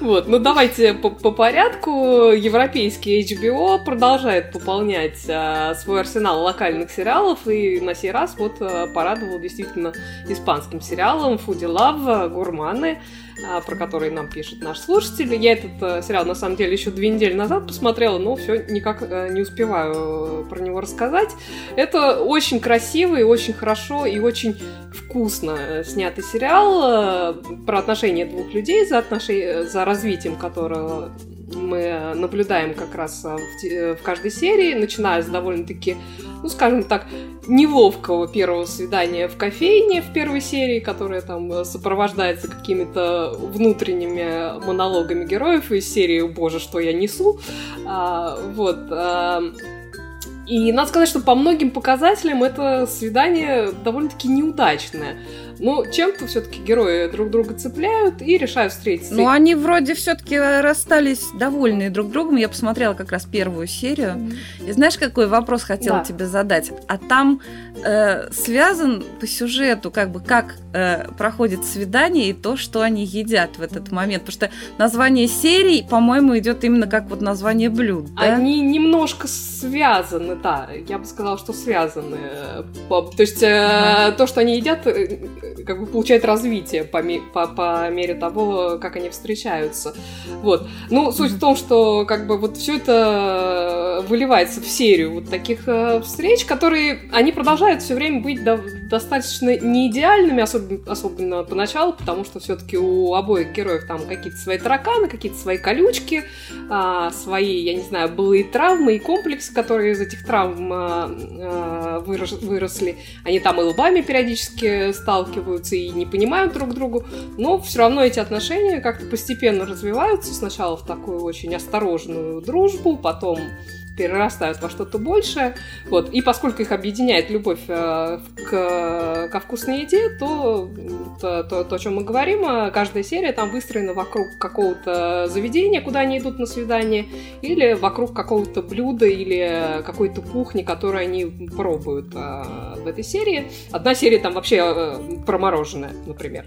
Вот, ну давайте по, порядку. Европейский HBO продолжает пополнять а, свой арсенал локальных сериалов, и на сей раз вот а, порадовал действительно испанским сериалом Foodie Love, Гурманы. А, про который нам пишет наш слушатель. Я этот э, сериал, на самом деле, еще две недели назад посмотрела, но все никак э, не успеваю э, про него рассказать. Это очень красивый, очень хорошо и очень вкусно снятый сериал про отношения двух людей, за, отношения, за развитием которого мы наблюдаем как раз в, в каждой серии, начиная с довольно-таки, ну, скажем так, неловкого первого свидания в кофейне в первой серии, которая там сопровождается какими-то внутренними монологами героев из серии «Боже, что я несу?». А, вот. А, и надо сказать, что по многим показателям это свидание довольно-таки неудачное. Но чем-то все-таки герои друг друга цепляют и решают встретиться. Ну, они вроде все-таки расстались довольны друг другом. Я посмотрела как раз первую серию. Mm-hmm. И знаешь, какой вопрос хотела да. тебе задать? А там э, связан по сюжету, как бы как э, проходит свидание и то, что они едят в этот момент. Потому что название серии, по-моему, идет именно как вот название блюд. Да? Они немножко связаны, да. Я бы сказала, что связаны. То есть э, то, что они едят, э, как бы получает развитие по, по, по мере того, как они встречаются. Вот. Ну, суть в том, что как бы вот все это выливается в серию вот таких э, встреч, которые, они продолжают все время быть до, достаточно неидеальными, особенно, особенно поначалу, потому что все-таки у обоих героев там какие-то свои тараканы, какие-то свои колючки, э, свои, я не знаю, былые травмы и комплексы, которые из этих травм э, вырос, выросли. Они там и лбами периодически сталкиваются, и не понимают друг другу, но все равно эти отношения как-то постепенно развиваются. Сначала в такую очень осторожную дружбу, потом перерастают во что-то большее. Вот. И поскольку их объединяет любовь э, к, ко вкусной еде, то, то, то, то, о чем мы говорим, э, каждая серия там выстроена вокруг какого-то заведения, куда они идут на свидание, или вокруг какого-то блюда или какой-то кухни, которую они пробуют э, в этой серии. Одна серия там вообще промороженная, например.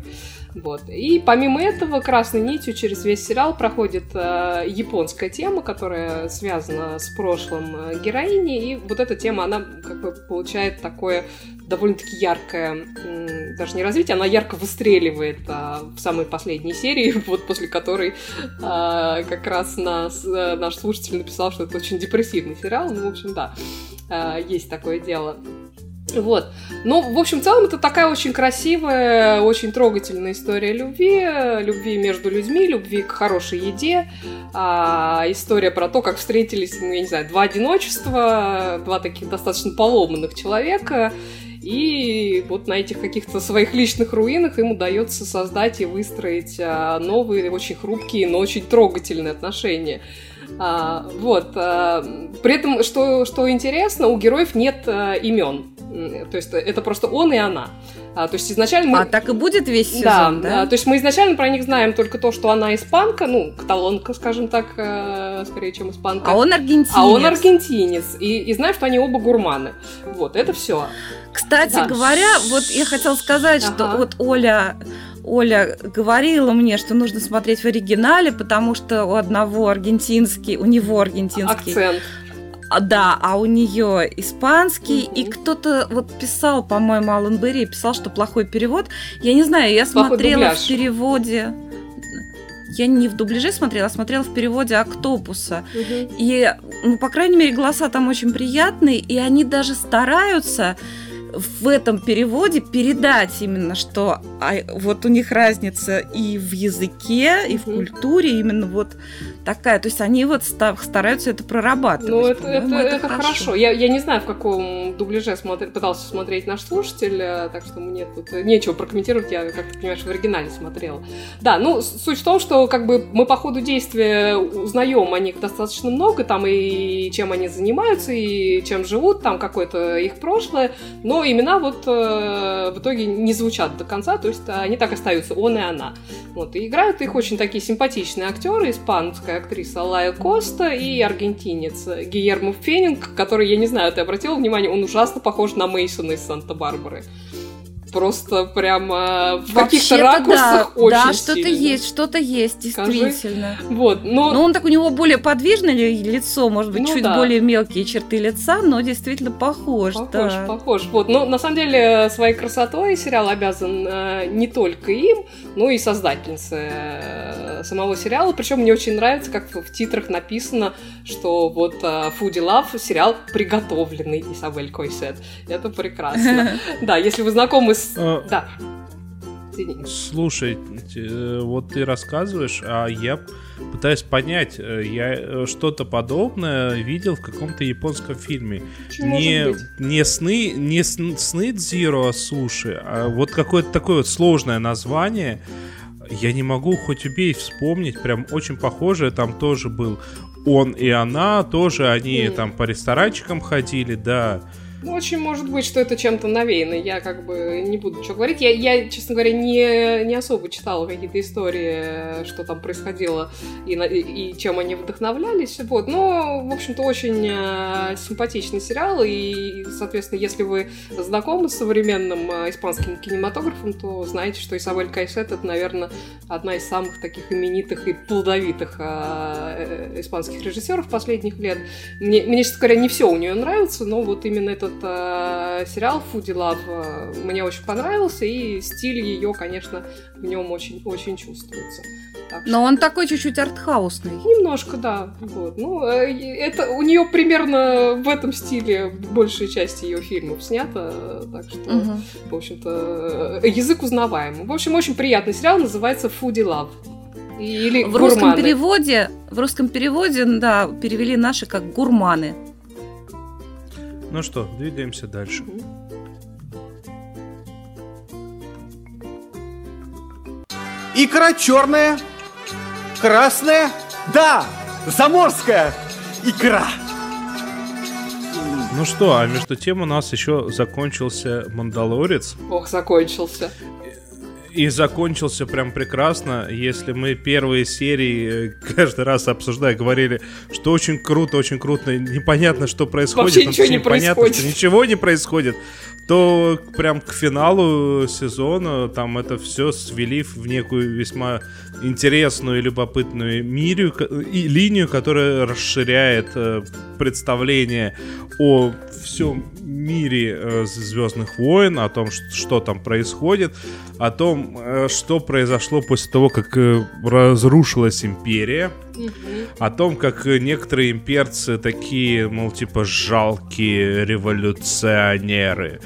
Вот. И помимо этого, красной нитью через весь сериал проходит э, японская тема, которая связана с прошлым э, героини, и вот эта тема, она как бы получает такое довольно-таки яркое, даже не развитие, она ярко выстреливает э, в самой последней серии, [laughs] вот после которой э, как раз нас, э, наш слушатель написал, что это очень депрессивный сериал, ну, в общем, да, э, есть такое дело. Вот. Ну, в общем, в целом это такая очень красивая, очень трогательная история любви, любви между людьми, любви к хорошей еде, а, история про то, как встретились, ну, я не знаю, два одиночества, два таких достаточно поломанных человека, и вот на этих каких-то своих личных руинах им удается создать и выстроить а, новые, очень хрупкие, но очень трогательные отношения. А, вот. А, при этом, что, что интересно, у героев нет а, имен. То есть это просто он и она. А, то есть изначально мы... А так и будет весь сезон, да? да? то есть мы изначально про них знаем только то, что она испанка, ну, каталонка, скажем так, э, скорее, чем испанка. А он аргентинец. А он аргентинец. И, и знаем, что они оба гурманы. Вот, это все. Кстати да. говоря, вот я хотела сказать, ага. что вот Оля Оля говорила мне, что нужно смотреть в оригинале, потому что у одного аргентинский, у него аргентинский акцент. А, да, а у нее испанский, mm-hmm. и кто-то вот писал, по-моему, Алан Берри писал, что плохой перевод. Я не знаю, я плохой смотрела дубляж. в переводе. Я не в дубляже смотрела, а смотрела в переводе Октопуса. Угу. И, ну, по крайней мере, голоса там очень приятные, и они даже стараются в этом переводе передать именно, что а, вот у них разница и в языке, и в культуре, именно вот такая. То есть они вот стараются это прорабатывать. Ну, это, это, это, это хорошо. хорошо. Я, я не знаю, в каком дубляже смотри, пытался смотреть наш слушатель, э, так что мне тут нечего прокомментировать, я, как ты понимаешь, в оригинале смотрела. Да, ну, суть в том, что как бы мы по ходу действия узнаем о них достаточно много, там и чем они занимаются, и чем живут, там какое-то их прошлое, но имена вот э, в итоге не звучат до конца, то есть они так остаются, он и она. Вот, и играют их очень такие симпатичные актеры, испанская актриса Лая Коста и аргентинец Гиермо Фенинг, который, я не знаю, ты обратил внимание, он ужасно похож на Мейсона из Санта-Барбары просто прямо в каких-то ракурсах да, очень Да, что-то есть, что-то есть, действительно. Скажи. Вот, но... но он так, у него более подвижное лицо, может быть, ну, чуть да. более мелкие черты лица, но действительно похож. Похож, да. похож. Вот, но на самом деле своей красотой сериал обязан э, не только им, но и создательнице э, самого сериала. Причем мне очень нравится, как в, в титрах написано, что вот э, Foodie Love сериал приготовленный Изабель Койсет. Это прекрасно. [laughs] Да, если вы знакомы с а, да. Слушай, э, вот ты рассказываешь, а я пытаюсь понять, э, я э, что-то подобное видел в каком-то японском фильме. не, не сны, не сны Дзиро Суши, а вот какое-то такое вот сложное название. Я не могу хоть убей вспомнить, прям очень похожее там тоже был он и она, тоже они mm. там по ресторанчикам ходили, да. Ну, очень может быть, что это чем-то навеяно. Я как бы не буду ничего говорить. Я, я честно говоря, не, не особо читала какие-то истории, что там происходило и, и, и чем они вдохновлялись. Вот. Но, в общем-то, очень э, симпатичный сериал. И, соответственно, если вы знакомы с современным э, испанским кинематографом, то знаете, что Исабель Кайсет это, наверное, одна из самых таких именитых и плодовитых э, э, испанских режиссеров последних лет. Мне, мне, честно говоря, не все у нее нравится, но вот именно этот этот э, сериал Foodie Love э, мне очень понравился, и стиль ее, конечно, в нем очень, очень чувствуется. Так Но что... он такой чуть-чуть артхаусный. Немножко, да. Вот. Ну, э, это у нее примерно в этом стиле большая часть ее фильмов снята, так что, угу. в общем-то, э, язык узнаваемый. В общем, очень приятный сериал, называется Foodie Love. Или в гурманы. русском переводе, в русском переводе, да, перевели наши как гурманы. Ну что, двигаемся дальше. Икра черная, красная, да, заморская икра. Ну что, а между тем у нас еще закончился Мандалорец. Ох, закончился и закончился прям прекрасно. Если мы первые серии э, каждый раз обсуждая говорили, что очень круто, очень круто, непонятно, что происходит, Вообще ничего не понятно, происходит. что ничего не происходит, то прям к финалу сезона там это все свели в некую весьма интересную и любопытную мирию, и линию, которая расширяет э, представление о всем мире э, Звездных войн, о том, что, что там происходит, о том, э, что произошло после того, как э, разрушилась империя, о том, как некоторые имперцы такие, мол, типа жалкие революционеры.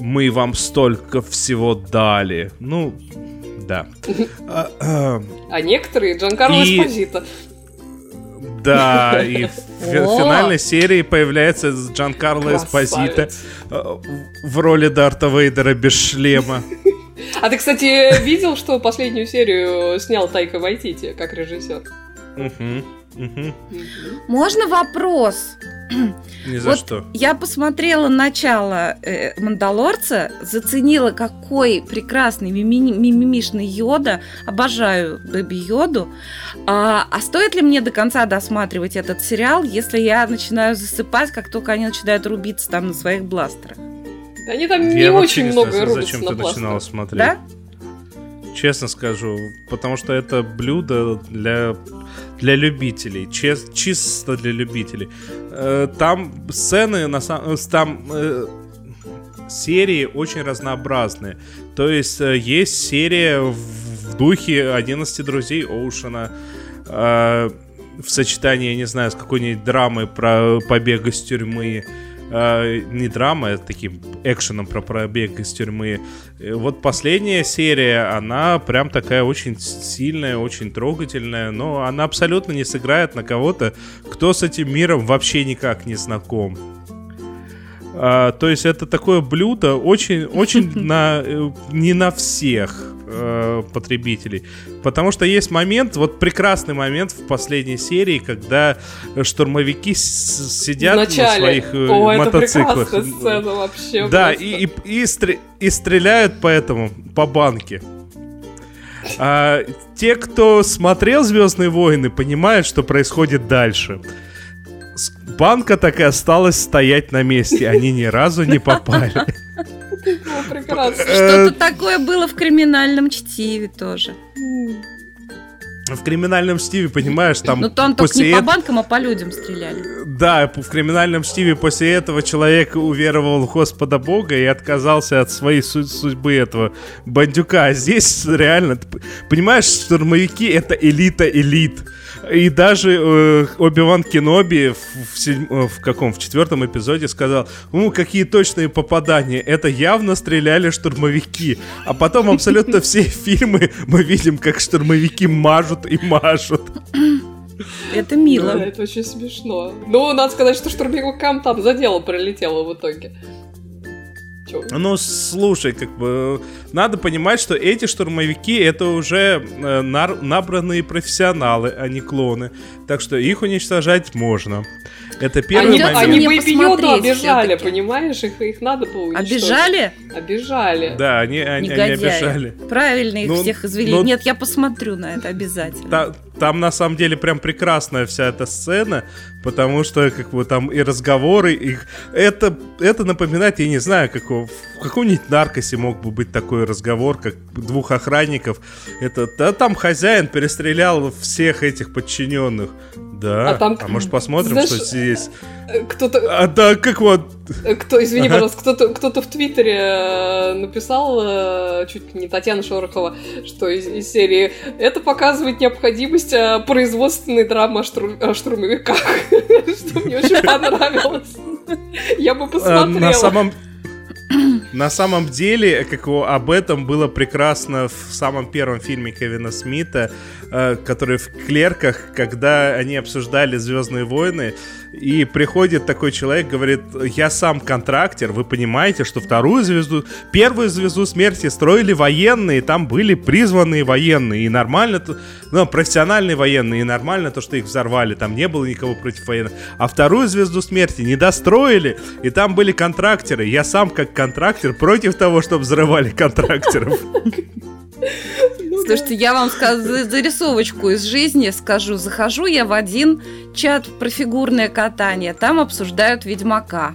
Мы вам столько всего дали. Ну, да. [laughs] А, а, а некоторые Джанкарло и... Эспозито. Да, и в финальной серии появляется Джан Карло Эспозито э, в роли Дарта Вейдера без шлема. А ты, кстати, видел, что последнюю серию снял Тайка Вайтити как режиссер? Угу. Можно вопрос? Ни за вот что. Я посмотрела начало э, Мандалорца, заценила, какой прекрасный мими- мимимишный Йода. Обожаю Бэби Йоду. А, а стоит ли мне до конца досматривать этот сериал, если я начинаю засыпать, как только они начинают рубиться там на своих бластерах? Они там я не очень не много знаю, рубятся зачем ты начинала смотреть. Да? Честно скажу, потому что это блюдо для для любителей, чес, чисто для любителей. Э, там сцены, на самом, э, там э, серии очень разнообразные. То есть есть серия в духе 11 друзей Оушена, в сочетании, я не знаю, с какой-нибудь драмой про побег из тюрьмы. э, не драма, а таким экшеном про пробег из тюрьмы. Э, вот последняя серия, она прям такая очень сильная, очень трогательная, но она абсолютно не сыграет на кого-то, кто с этим миром вообще никак не знаком. А, то есть это такое блюдо очень, очень [laughs] на, э, не на всех э, потребителей. Потому что есть момент, вот прекрасный момент в последней серии, когда штурмовики сидят на своих э, О, мотоциклах. Это сцена вообще. Да, и, и, и, стр- и стреляют по этому, по банке. А, те, кто смотрел Звездные войны, понимают, что происходит дальше банка так и осталась стоять на месте. Они ни разу не попали. Что-то такое было в криминальном чтиве тоже. В криминальном стиве, понимаешь, там... Ну, там только не по банкам, а по людям стреляли. Да, в криминальном стиве после этого человек уверовал в Господа Бога и отказался от своей судьбы этого бандюка. А здесь реально... Понимаешь, штурмовики — это элита элит. И даже э, Оби-Ван Кеноби в, в, седь... Э, в каком? В четвертом эпизоде сказал, ну, какие точные попадания. Это явно стреляли штурмовики. А потом абсолютно все [laughs] фильмы мы видим, как штурмовики мажут и мажут. Это мило. Да, это очень смешно. Ну, надо сказать, что штурмовикам там за дело пролетело в итоге. Ну, слушай, как бы надо понимать, что эти штурмовики это уже э, набранные профессионалы, а не клоны. Так что их уничтожать можно. Это первый они, момент. Они бы Йоду обижали, понимаешь? Их, их надо было уничтожить. Обижали? Обижали. Да, они, они, они обижали. Правильно их ну, всех извели. Ну, Нет, я посмотрю на это обязательно. Та, там на самом деле прям прекрасная вся эта сцена, потому что как бы там и разговоры, и это, это напоминает, я не знаю, как в каком-нибудь наркосе мог бы быть такой разговор, как двух охранников. Это да, там хозяин перестрелял всех этих подчиненных. Да. А, там, а может посмотрим, знаешь, что здесь? Э, кто-то... А, да, как вот... Э, кто, извини, ага. пожалуйста, кто-то, кто-то в Твиттере э, написал, чуть не Татьяна Шорохова, что из, из серии «Это показывает необходимость производственной драмы о, штур... о штурмовиках», [laughs] что мне очень [laughs] понравилось. Я бы посмотрела. На самом... На самом деле, как об этом было прекрасно в самом первом фильме Кевина Смита, э, который в «Клерках», когда они обсуждали «Звездные войны», и приходит такой человек, говорит, я сам контрактер, вы понимаете, что вторую звезду, первую звезду смерти строили военные, там были призванные военные, и нормально, ну, профессиональные военные, и нормально то, что их взорвали, там не было никого против военных. А вторую звезду смерти не достроили, и там были контрактеры. Я сам как контрактер против того, чтобы взрывали контрактеров. [laughs] Слушайте, я вам скажу зарисовочку из жизни скажу. Захожу я в один чат про фигурное катание, там обсуждают Ведьмака.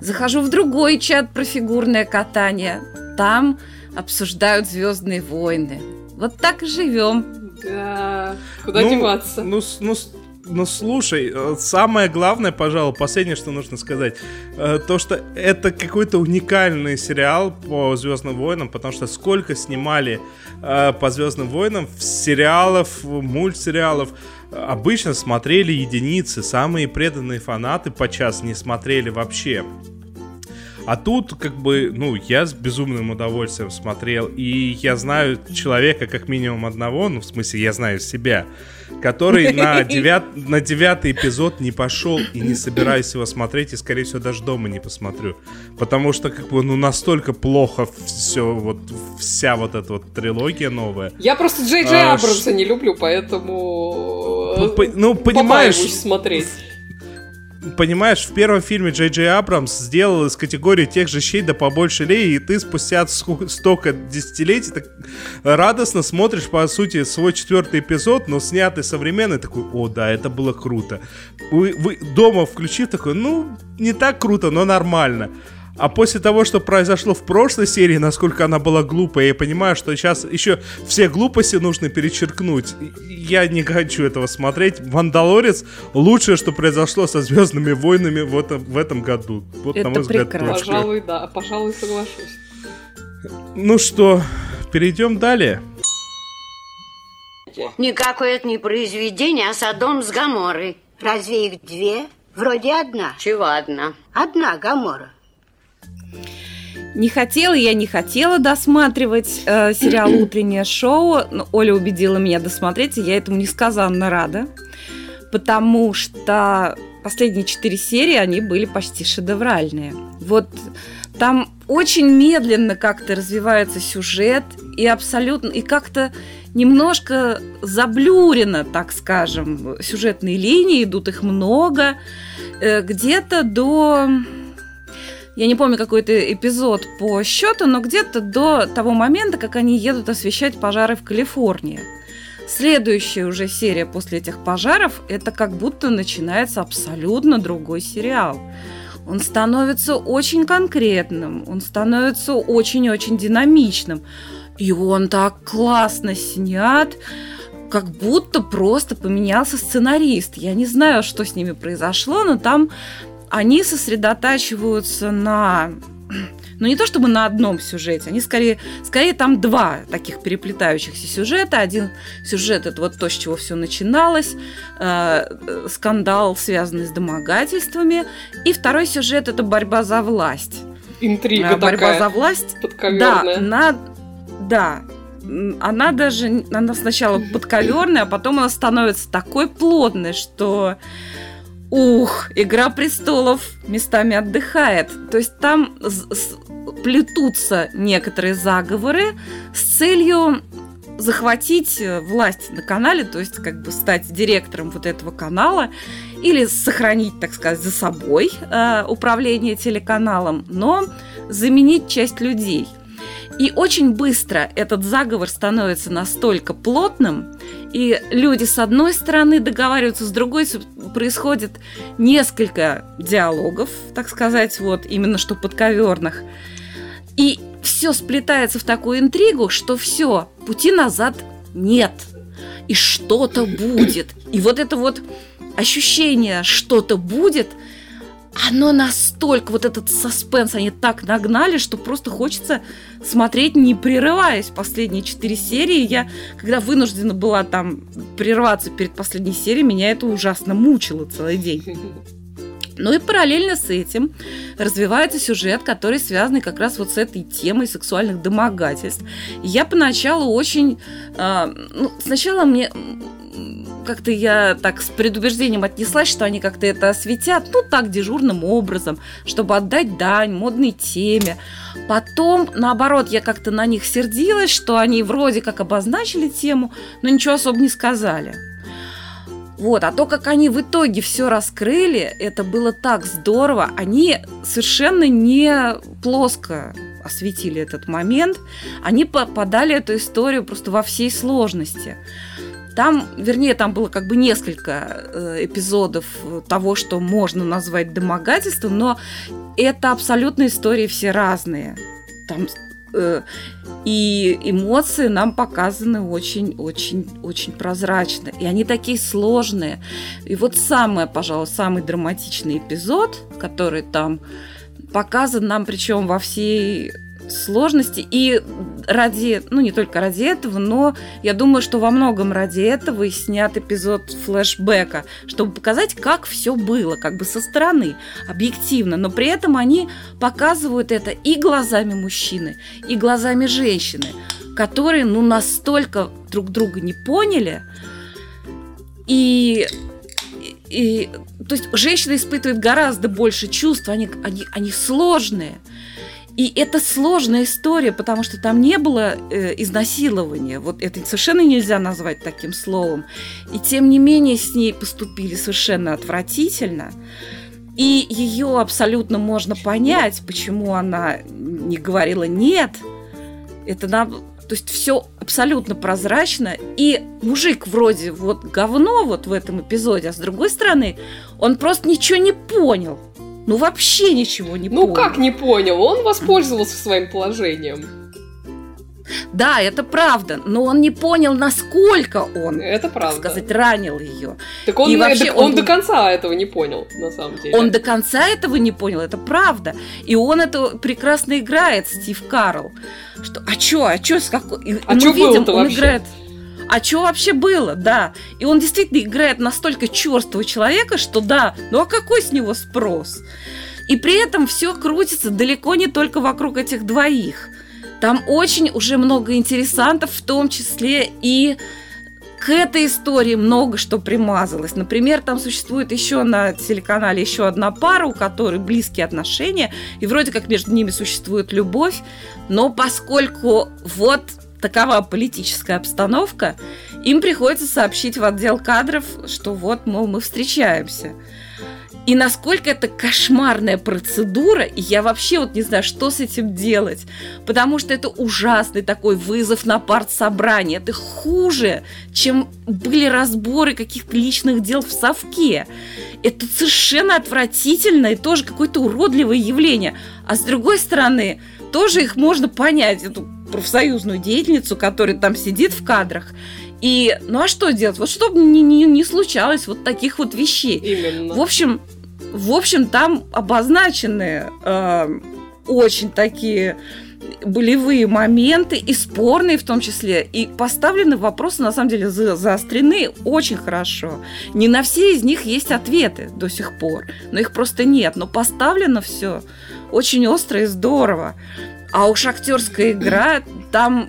Захожу в другой чат про фигурное катание, там обсуждают Звездные войны. Вот так и живем. Да, куда ну, деваться? Ну, ну, ну слушай, э, самое главное, пожалуй, последнее, что нужно сказать, э, то, что это какой-то уникальный сериал по Звездным войнам, потому что сколько снимали э, по Звездным войнам сериалов, мультсериалов, обычно смотрели единицы, самые преданные фанаты по час не смотрели вообще. А тут, как бы, ну, я с безумным удовольствием смотрел, и я знаю человека как минимум одного, ну, в смысле, я знаю себя, который на, [laughs] девят, на девятый эпизод не пошел и не собираюсь его смотреть, и, скорее всего, даже дома не посмотрю. Потому что, как бы, ну, настолько плохо все, вот, вся вот эта вот трилогия новая. Я просто Джей Джей а, Абрамса ш... не люблю, поэтому... Ну, по, ну понимаешь... смотреть понимаешь, в первом фильме Джей Джей Абрамс сделал из категории тех же щей да побольше лей, и ты спустя столько десятилетий так радостно смотришь, по сути, свой четвертый эпизод, но снятый современный, такой, о, да, это было круто. Вы, вы дома включив, такой, ну, не так круто, но нормально. А после того, что произошло в прошлой серии, насколько она была глупая, я понимаю, что сейчас еще все глупости нужно перечеркнуть. Я не хочу этого смотреть. Мандалорец лучшее, что произошло со Звездными войнами в этом, в этом году. Вот, Это на мой взгляд, прекрасно. точка. Пожалуй, да, пожалуй, соглашусь. Ну что, перейдем далее. Никакое это не произведение, а Содом с Гаморой. Разве их две? Вроде одна. Чего одна? Одна, Гамора. Не хотела я, не хотела досматривать э, сериал [clears throat] «Утреннее шоу», но Оля убедила меня досмотреть, и я этому несказанно рада, потому что последние четыре серии, они были почти шедевральные. Вот там очень медленно как-то развивается сюжет, и абсолютно, и как-то немножко заблюрено, так скажем, сюжетные линии, идут их много, э, где-то до я не помню какой-то эпизод по счету, но где-то до того момента, как они едут освещать пожары в Калифорнии. Следующая уже серия после этих пожаров, это как будто начинается абсолютно другой сериал. Он становится очень конкретным, он становится очень-очень динамичным. И он так классно снят, как будто просто поменялся сценарист. Я не знаю, что с ними произошло, но там они сосредотачиваются на ну не то чтобы на одном сюжете, они скорее, скорее там два таких переплетающихся сюжета. Один сюжет это вот то, с чего все начиналось, э, скандал, связанный с домогательствами, и второй сюжет это борьба за власть. Интрига э, борьба такая. за власть. Да, на, да, она даже, она сначала [clears throat] подковерная, а потом она становится такой плотной, что Ух, Игра престолов местами отдыхает. То есть там плетутся некоторые заговоры с целью захватить э, власть на канале, то есть как бы стать директором вот этого канала или сохранить, так сказать, за собой э, управление телеканалом, но заменить часть людей – и очень быстро этот заговор становится настолько плотным, и люди с одной стороны договариваются, с другой происходит несколько диалогов, так сказать, вот именно что подковерных. И все сплетается в такую интригу, что все, пути назад нет. И что-то будет. И вот это вот ощущение что-то будет – оно настолько, вот этот саспенс, они так нагнали, что просто хочется смотреть, не прерываясь. Последние четыре серии я, когда вынуждена была там прерваться перед последней серией, меня это ужасно мучило целый день. Ну и параллельно с этим развивается сюжет, который связан как раз вот с этой темой сексуальных домогательств. Я поначалу очень... Э, ну, сначала мне как-то я так с предубеждением отнеслась, что они как-то это осветят, ну, так, дежурным образом, чтобы отдать дань модной теме. Потом, наоборот, я как-то на них сердилась, что они вроде как обозначили тему, но ничего особо не сказали. Вот, а то, как они в итоге все раскрыли, это было так здорово. Они совершенно не плоско осветили этот момент. Они подали эту историю просто во всей сложности. Там, вернее, там было как бы несколько э, эпизодов того, что можно назвать домогательством, но это абсолютно истории все разные. Там э, и эмоции нам показаны очень-очень-очень прозрачно. И они такие сложные. И вот самый, пожалуй, самый драматичный эпизод, который там показан нам, причем во всей сложности. И ради, ну не только ради этого, но я думаю, что во многом ради этого и снят эпизод флешбека, чтобы показать, как все было, как бы со стороны, объективно. Но при этом они показывают это и глазами мужчины, и глазами женщины, которые, ну, настолько друг друга не поняли, и и, то есть женщина испытывает гораздо больше чувств, они, они, они сложные. И это сложная история, потому что там не было э, изнасилования. Вот это совершенно нельзя назвать таким словом. И тем не менее с ней поступили совершенно отвратительно. И ее абсолютно можно понять, почему она не говорила нет. Это нам, то есть все абсолютно прозрачно. И мужик вроде вот говно вот в этом эпизоде, а с другой стороны, он просто ничего не понял. Ну вообще ничего не ну, понял. Ну как не понял? Он воспользовался своим положением. Да, это правда, но он не понял, насколько он, это правда. так сказать, ранил ее. Так он, и вообще, он, он до конца этого не понял, на самом деле. Он до конца этого не понял, это правда. И он это прекрасно играет, Стив Карл. Что, а чё, а чё, с какой... А чё видим, он вообще? играет а что вообще было, да. И он действительно играет настолько черствого человека, что да, ну а какой с него спрос? И при этом все крутится далеко не только вокруг этих двоих. Там очень уже много интересантов, в том числе и к этой истории много что примазалось. Например, там существует еще на телеканале еще одна пара, у которой близкие отношения, и вроде как между ними существует любовь, но поскольку вот такова политическая обстановка, им приходится сообщить в отдел кадров, что вот, мол, мы встречаемся. И насколько это кошмарная процедура, и я вообще вот не знаю, что с этим делать. Потому что это ужасный такой вызов на партсобрание. Это хуже, чем были разборы каких-то личных дел в совке. Это совершенно отвратительно и тоже какое-то уродливое явление. А с другой стороны, тоже их можно понять, профсоюзную деятельницу, которая там сидит в кадрах. И, ну а что делать? Вот чтобы не, не, не случалось вот таких вот вещей. Именно. В общем, в общем, там обозначены э, очень такие болевые моменты, и спорные в том числе, и поставлены вопросы, на самом деле, за, заострены очень хорошо. Не на все из них есть ответы до сих пор, но их просто нет. Но поставлено все очень остро и здорово. А уж актерская игра, там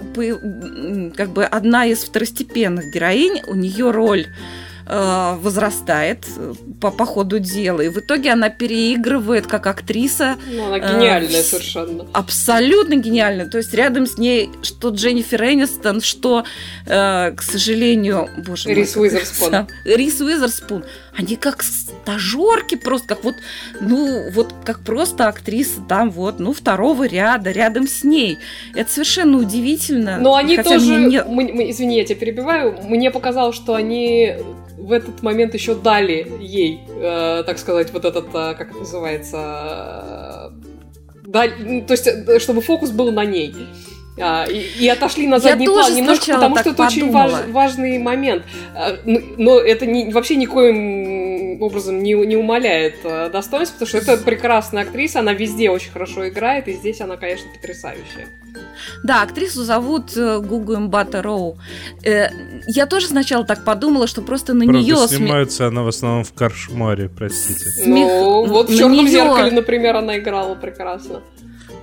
как бы одна из второстепенных героинь, у нее роль Э, возрастает э, по, по ходу дела. И в итоге она переигрывает как актриса. Ну, она гениальная э, совершенно. Абсолютно гениальная. То есть рядом с ней что Дженнифер Энистон, что, э, к сожалению, боже Рис мой, Уизерспун. Рис Уизерспун. Они как стажерки просто, как вот, ну, вот как просто актриса там вот, ну, второго ряда, рядом с ней. Это совершенно удивительно. Но они Хотя тоже, не... мы, мы, извини, я тебя перебиваю, мне показалось, что они в этот момент еще дали ей, э, так сказать, вот этот, э, как это называется, э, дали, то есть, э, чтобы фокус был на ней. А, и, и отошли на задний я план немножко, потому что это подумала. очень важ, важный момент. А, но это не, вообще никоим образом не, не умаляет а, достоинства, потому что это прекрасная актриса, она везде очень хорошо играет, и здесь она, конечно, потрясающая. Да, актрису зовут э, Гугу Эмбата Роу. Э, я тоже сначала так подумала, что просто на Правда, нее... снимается она в основном в Каршмаре, простите. Смех... Ну, вот в «Черном нее... зеркале», например, она играла прекрасно.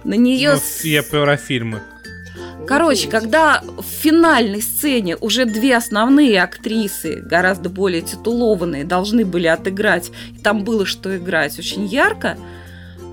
На нее... Ну, я про фильмы. Короче, когда в финальной сцене уже две основные актрисы, гораздо более титулованные, должны были отыграть, и там было что играть очень ярко,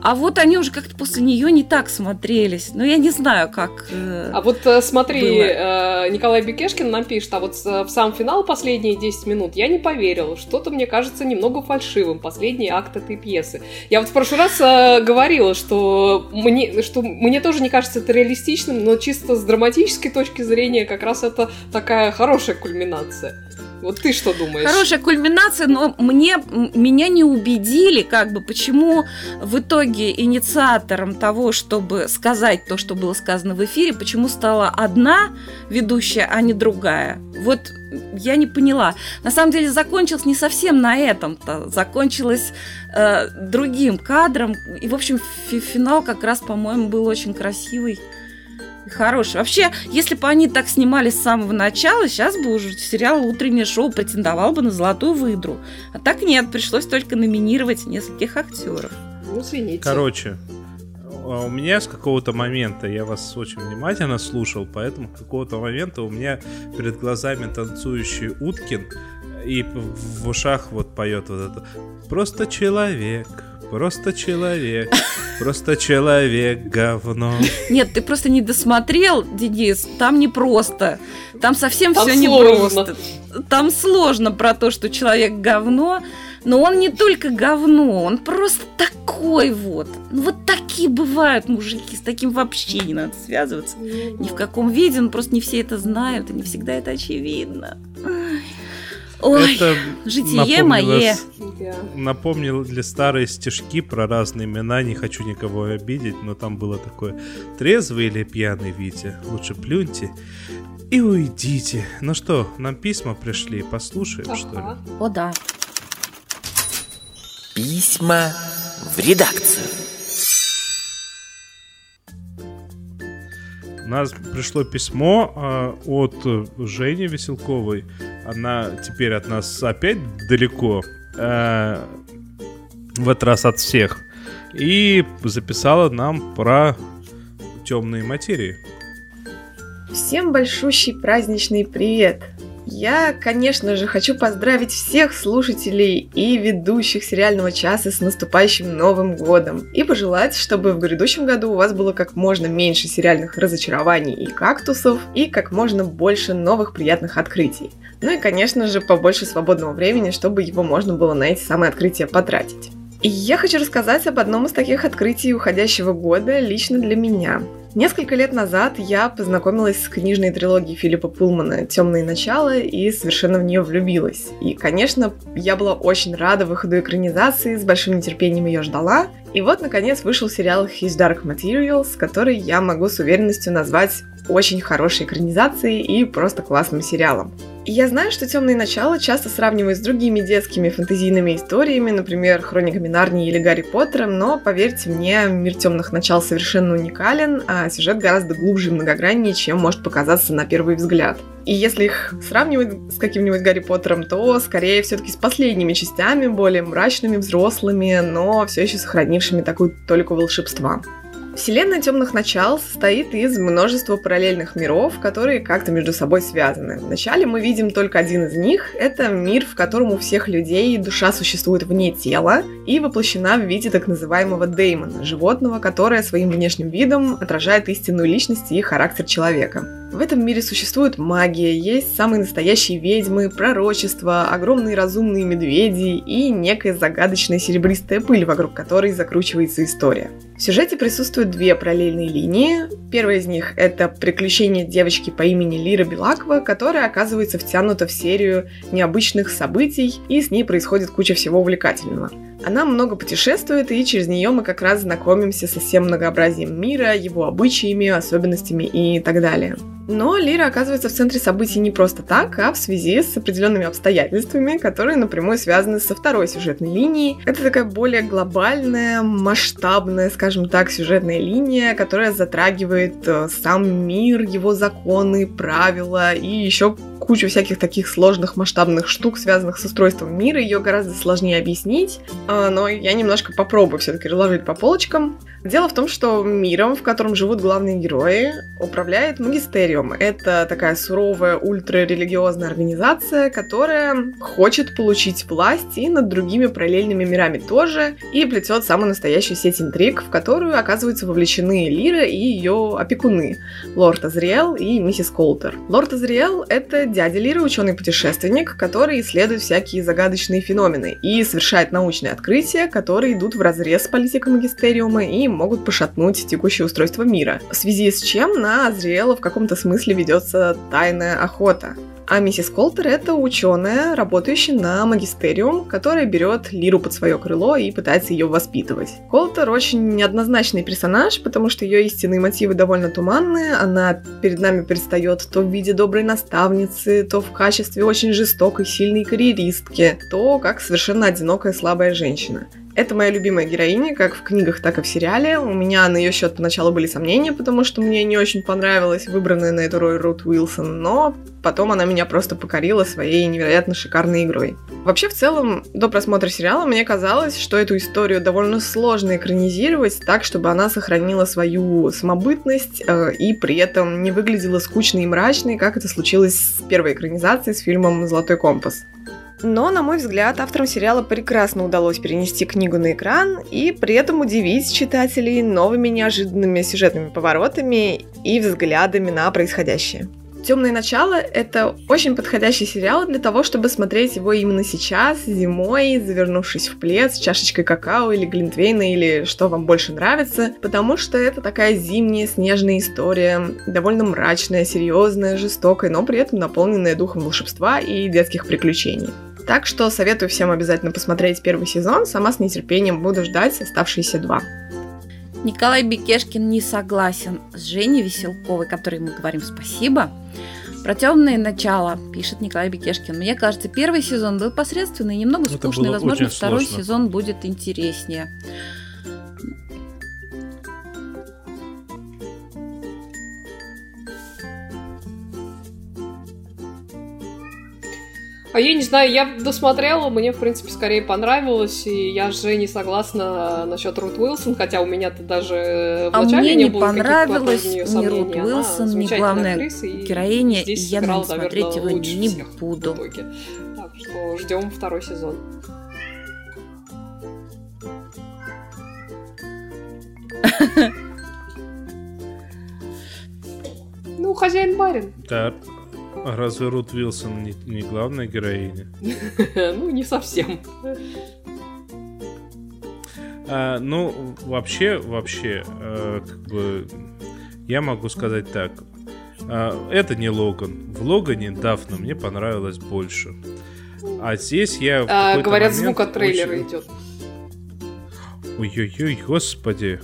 а вот они уже как-то после нее не так смотрелись. Но я не знаю, как. Э, а вот э, смотри, э, Николай Бекешкин нам пишет, а вот э, в сам финал последние 10 минут я не поверил. Что-то мне кажется немного фальшивым, последний акт этой пьесы. Я вот в прошлый раз говорила, что мне, что мне тоже не кажется это реалистичным, но чисто с драматической точки зрения как раз это такая хорошая кульминация. Вот ты что думаешь? Хорошая кульминация, но мне, меня не убедили, как бы, почему в итоге инициатором того, чтобы сказать то, что было сказано в эфире, почему стала одна ведущая, а не другая. Вот я не поняла. На самом деле закончилось не совсем на этом-то. Закончилось э, другим кадром. И, в общем, финал как раз, по-моему, был очень красивый хороший. Вообще, если бы они так снимали с самого начала, сейчас бы уже сериал «Утреннее шоу» претендовал бы на золотую выдру. А так нет, пришлось только номинировать нескольких актеров. Ну, извините. Короче, а у меня с какого-то момента, я вас очень внимательно слушал, поэтому с какого-то момента у меня перед глазами танцующий Уткин и в ушах вот поет вот это «Просто человек, Просто человек, просто человек говно. Нет, ты просто не досмотрел, Денис. Там не просто. Там совсем Там все не просто. Там сложно про то, что человек говно. Но он не только говно, он просто такой вот. Ну вот такие бывают мужики, с таким вообще не надо связываться. Ни в каком виде, ну просто не все это знают, и не всегда это очевидно. Ой, это житие мое. Напомнил для старые стишки про разные имена, не хочу никого обидеть, но там было такое трезвый или пьяный Витя, лучше плюньте и уйдите. Ну что, нам письма пришли, послушаем, ага. что ли? О, да. Письма в редакцию. У нас пришло письмо э, от Жени Веселковой. Она теперь от нас опять далеко. Э, в этот раз от всех. И записала нам про темные материи. Всем большущий праздничный привет! Я, конечно же, хочу поздравить всех слушателей и ведущих сериального часа с наступающим Новым Годом и пожелать, чтобы в грядущем году у вас было как можно меньше сериальных разочарований и кактусов, и как можно больше новых приятных открытий. Ну и, конечно же, побольше свободного времени, чтобы его можно было на эти самые открытия потратить. И я хочу рассказать об одном из таких открытий уходящего года лично для меня. Несколько лет назад я познакомилась с книжной трилогией Филиппа Пулмана «Темные начала» и совершенно в нее влюбилась. И, конечно, я была очень рада выходу экранизации, с большим нетерпением ее ждала. И вот, наконец, вышел сериал His Dark Materials, который я могу с уверенностью назвать очень хорошей экранизацией и просто классным сериалом. Я знаю, что «Темные начала» часто сравнивают с другими детскими фэнтезийными историями, например, «Хрониками Нарнии» или «Гарри Поттером», но, поверьте мне, «Мир темных начал» совершенно уникален, а сюжет гораздо глубже и многограннее, чем может показаться на первый взгляд. И если их сравнивать с каким-нибудь Гарри Поттером, то скорее все-таки с последними частями, более мрачными, взрослыми, но все еще сохранившими такую толику волшебства. Вселенная темных начал состоит из множества параллельных миров, которые как-то между собой связаны. Вначале мы видим только один из них. Это мир, в котором у всех людей душа существует вне тела и воплощена в виде так называемого деймона, животного, которое своим внешним видом отражает истинную личность и характер человека. В этом мире существует магия, есть самые настоящие ведьмы, пророчества, огромные разумные медведи и некая загадочная серебристая пыль, вокруг которой закручивается история. В сюжете присутствуют две параллельные линии. Первая из них — это приключение девочки по имени Лира Белакова, которая оказывается втянута в серию необычных событий, и с ней происходит куча всего увлекательного. Она много путешествует, и через нее мы как раз знакомимся со всем многообразием мира, его обычаями, особенностями и так далее. Но Лира оказывается в центре событий не просто так, а в связи с определенными обстоятельствами, которые напрямую связаны со второй сюжетной линией. Это такая более глобальная, масштабная, скажем так, сюжетная линия, которая затрагивает э, сам мир, его законы, правила и еще кучу всяких таких сложных масштабных штук, связанных с устройством мира. Ее гораздо сложнее объяснить, а, но я немножко попробую все-таки разложить по полочкам. Дело в том, что миром, в котором живут главные герои, управляет магистериум. Это такая суровая ультрарелигиозная организация, которая хочет получить власть и над другими параллельными мирами тоже, и плетет самую настоящую сеть интриг, в которую оказываются вовлечены Лира и ее опекуны, лорд Азриэл и миссис Колтер. Лорд Азриэл — это дядя Лиры, ученый-путешественник, который исследует всякие загадочные феномены и совершает научные открытия, которые идут в разрез с политикой магистериума и могут пошатнуть текущее устройство мира. В связи с чем на Азриэла в каком-то смысле ведется тайная охота. А миссис Колтер — это ученая, работающая на магистериум, которая берет Лиру под свое крыло и пытается ее воспитывать. Колтер очень неоднозначный персонаж, потому что ее истинные мотивы довольно туманные. Она перед нами предстает то в виде доброй наставницы, то в качестве очень жестокой, сильной карьеристки, то как совершенно одинокая, слабая женщина. Это моя любимая героиня, как в книгах, так и в сериале. У меня на ее счет поначалу были сомнения, потому что мне не очень понравилась выбранная на эту роль Рут Уилсон, но потом она меня просто покорила своей невероятно шикарной игрой. Вообще, в целом, до просмотра сериала мне казалось, что эту историю довольно сложно экранизировать так, чтобы она сохранила свою самобытность э, и при этом не выглядела скучной и мрачной, как это случилось с первой экранизацией с фильмом «Золотой компас». Но, на мой взгляд, авторам сериала прекрасно удалось перенести книгу на экран и при этом удивить читателей новыми неожиданными сюжетными поворотами и взглядами на происходящее. Темное начало — это очень подходящий сериал для того, чтобы смотреть его именно сейчас, зимой, завернувшись в плед с чашечкой какао или глинтвейна, или что вам больше нравится, потому что это такая зимняя снежная история, довольно мрачная, серьезная, жестокая, но при этом наполненная духом волшебства и детских приключений. Так что советую всем обязательно посмотреть первый сезон, сама с нетерпением буду ждать оставшиеся два. Николай Бекешкин не согласен с Женей Веселковой, которой мы говорим спасибо. Про темные начала, пишет Николай Бекешкин. Мне кажется, первый сезон был посредственный, немного скучный. Возможно, второй сложно. сезон будет интереснее. А я не знаю, я досмотрела, мне, в принципе, скорее понравилось, и я же не согласна насчет Рут Уилсон, хотя у меня-то даже в а мне не, не понравилось ни Рут Уилсон, ни главная героиня, и я сыграл, смотреть его не буду. Так что ждем второй сезон. [laughs] Ну, хозяин барин. Да. А разве Рут Вилсон не, не главная героиня? [laughs] Ну, не совсем. А, ну, вообще, вообще, а, как бы, я могу сказать так. А, это не Логан. В Логане Дафна мне понравилось больше. А здесь я... А, говорят, звук от трейлера очень... идет. Ой-ой-ой, господи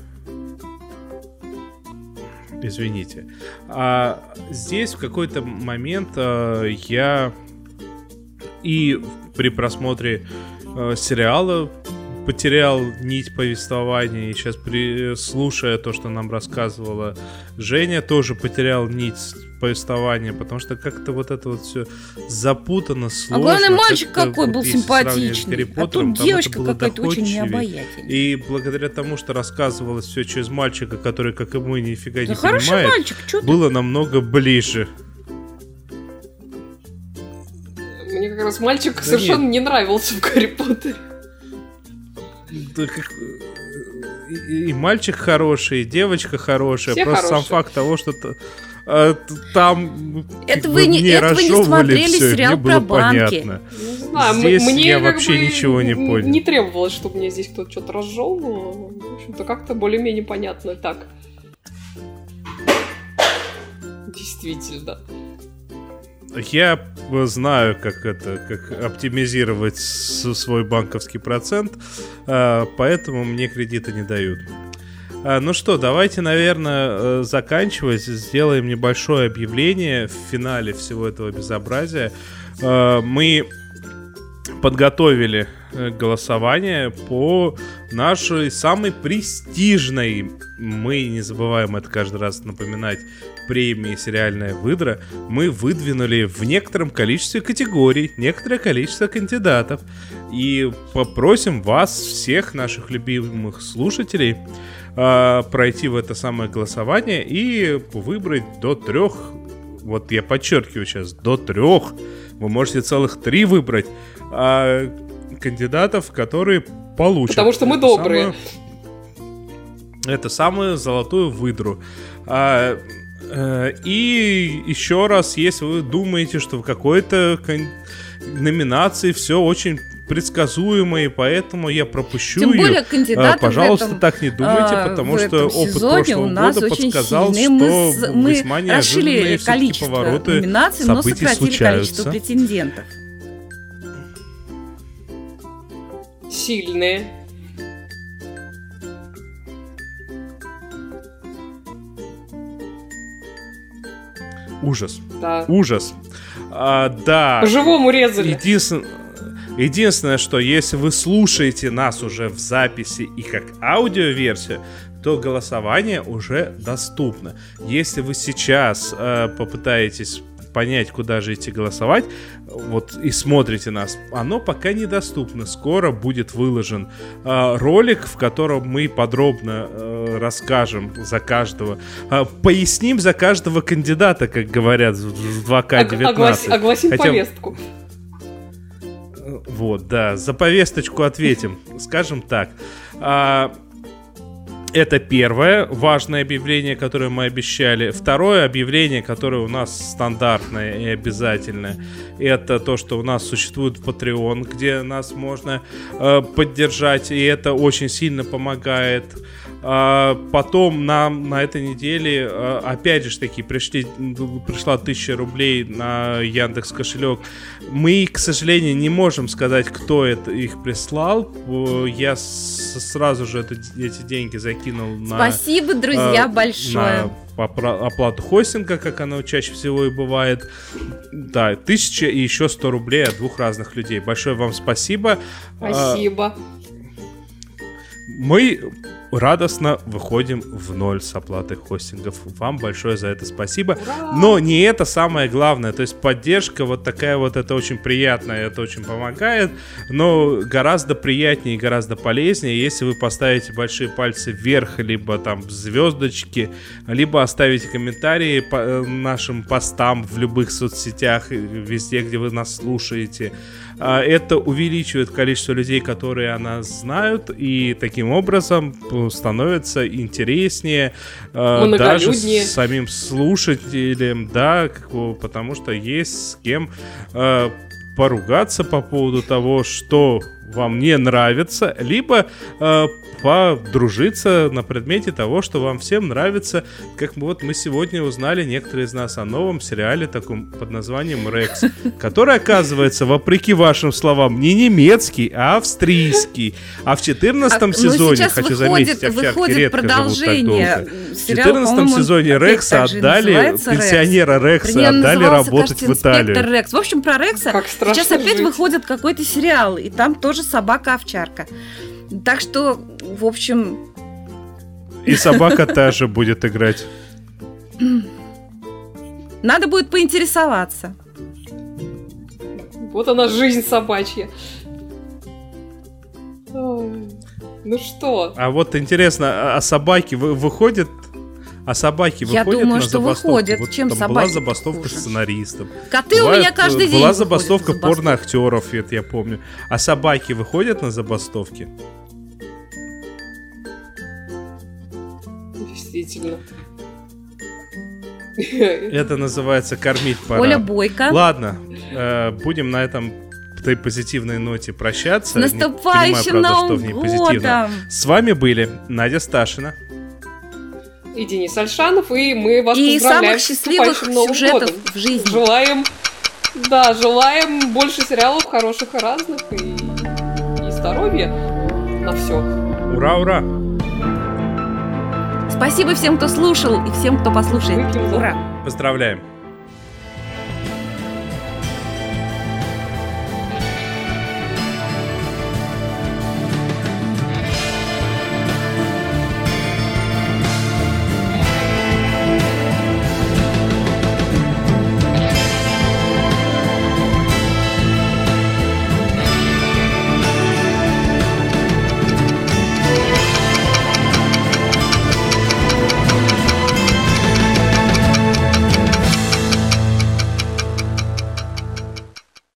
извините. А здесь в какой-то момент а, я и при просмотре а, сериала потерял нить повествования, и сейчас, при, слушая то, что нам рассказывала Женя, тоже потерял нить повествования, потому что как-то вот это вот все запутано, сложно. А главное, мальчик как какой вот, был симпатичный, а тут девочка какая-то очень необаятельная. И благодаря тому, что рассказывалось все через мальчика, который, как и мы, нифига да не понимает, мальчик, было ты? намного ближе. Мне как раз мальчик да совершенно нет. не нравился в Гарри Поттере да, как, и, и мальчик хороший, и девочка хорошая. Все Просто хорошие. сам факт того, что а, там это вы не, не это вы не смотрели все, сериал про банки. Понятно. Не знаю, здесь мне я вообще ничего не понял. Не требовалось, чтобы мне здесь кто-то что-то разжевывал. В общем-то, как-то более-менее понятно так. Действительно. Я знаю, как это, как оптимизировать свой банковский процент, а, поэтому мне кредиты не дают. А, ну что, давайте, наверное, э, заканчивать. Сделаем небольшое объявление в финале всего этого безобразия. А, мы подготовили э, голосование по нашей самой престижной, мы не забываем это каждый раз напоминать, премии «Сериальная выдра», мы выдвинули в некотором количестве категорий некоторое количество кандидатов. И попросим вас, всех наших любимых слушателей, э, пройти в это самое голосование и выбрать до трех, вот я подчеркиваю сейчас, до трех, вы можете целых три выбрать, э, кандидатов, которые получат. Потому что мы добрые. Это самую золотую выдру. А, Э, и еще раз, если вы думаете, что в какой-то номинации все очень предсказуемо, и поэтому я пропущу Тем более, ее. Кандидаты Пожалуйста, этом, так не думайте, а, потому что опыт прошлого года подсказал, сильный. что мы, весьма мы расширили количество повороты номинаций, но сократили случаются. количество претендентов. Сильные. Ужас. Да. Ужас. А, да. По-живому резали. Единственное... Единственное, что если вы слушаете нас уже в записи и как аудиоверсию, то голосование уже доступно. Если вы сейчас э, попытаетесь понять, куда же идти голосовать, вот и смотрите нас, оно пока недоступно. Скоро будет выложен э, ролик, в котором мы подробно э, расскажем за каждого, э, поясним за каждого кандидата, как говорят в 2К19. Оглас, огласим Хотя... повестку. Вот, да, за повесточку ответим, скажем так. А, это первое важное объявление, которое мы обещали. Второе объявление, которое у нас стандартное и обязательное, это то, что у нас существует Patreon, где нас можно э, поддержать, и это очень сильно помогает. А, потом нам на этой неделе, а, опять же таки, пришли, пришла тысяча рублей на Яндекс кошелек. Мы, к сожалению, не можем сказать, кто это их прислал. Я сразу же это, эти деньги закинул на... Спасибо, друзья, а, большое. На оплату хостинга, как оно чаще всего и бывает. Да, тысяча и еще сто рублей от двух разных людей. Большое вам спасибо. Спасибо. Мы радостно выходим в ноль с оплатой хостингов. Вам большое за это спасибо. Но не это самое главное. То есть поддержка вот такая вот, это очень приятно, это очень помогает. Но гораздо приятнее и гораздо полезнее, если вы поставите большие пальцы вверх, либо там звездочки, либо оставите комментарии по э, нашим постам в любых соцсетях, везде, где вы нас слушаете. А, это увеличивает количество людей, которые она знают, и таким образом становится интереснее а, даже самим слушателям, да, потому что есть с кем а, поругаться по поводу того, что вам не нравится, либо э, подружиться на предмете того, что вам всем нравится. Как вот мы сегодня узнали, некоторые из нас, о новом сериале таком под названием «Рекс», [laughs] который, оказывается, вопреки вашим словам, не немецкий, а австрийский. А в 14 а, сезоне, хочу выходит, заметить, овчарки редко продолжение. живут так долго. В 14 сезоне Рекса отдали, пенсионера Рекса Рекс. отдали работать кажется, в Италию. Рекс. В общем, про Рекса сейчас опять жить. выходит какой-то сериал, и там тоже собака-овчарка. Так что, в общем... И собака та же будет играть. Надо будет поинтересоваться. Вот она жизнь собачья. ну что? А вот интересно, а, а собаки выходят а собаки выходят Я думаю, на что забастовку? выходят. Вот Чем там собаки была забастовка хуже? сценаристов. Коты Бывает, у меня каждый день Была забастовка порноактеров, это я помню. А собаки выходят на забастовки? Действительно. Это называется кормить пора. Оля Бойко. Ладно, э, будем на этом этой позитивной ноте прощаться. С наступающим Не понимаю, правда, Новым годом! С вами были Надя Сташина и Денис Альшанов, и мы вас и поздравляем самых счастливых с сюжетов годом. в жизни. Желаем, да, желаем больше сериалов хороших и разных, и, и здоровья на все. Ура, ура! Спасибо всем, кто слушал, и всем, кто послушает. Выпьем Ура! Поздравляем!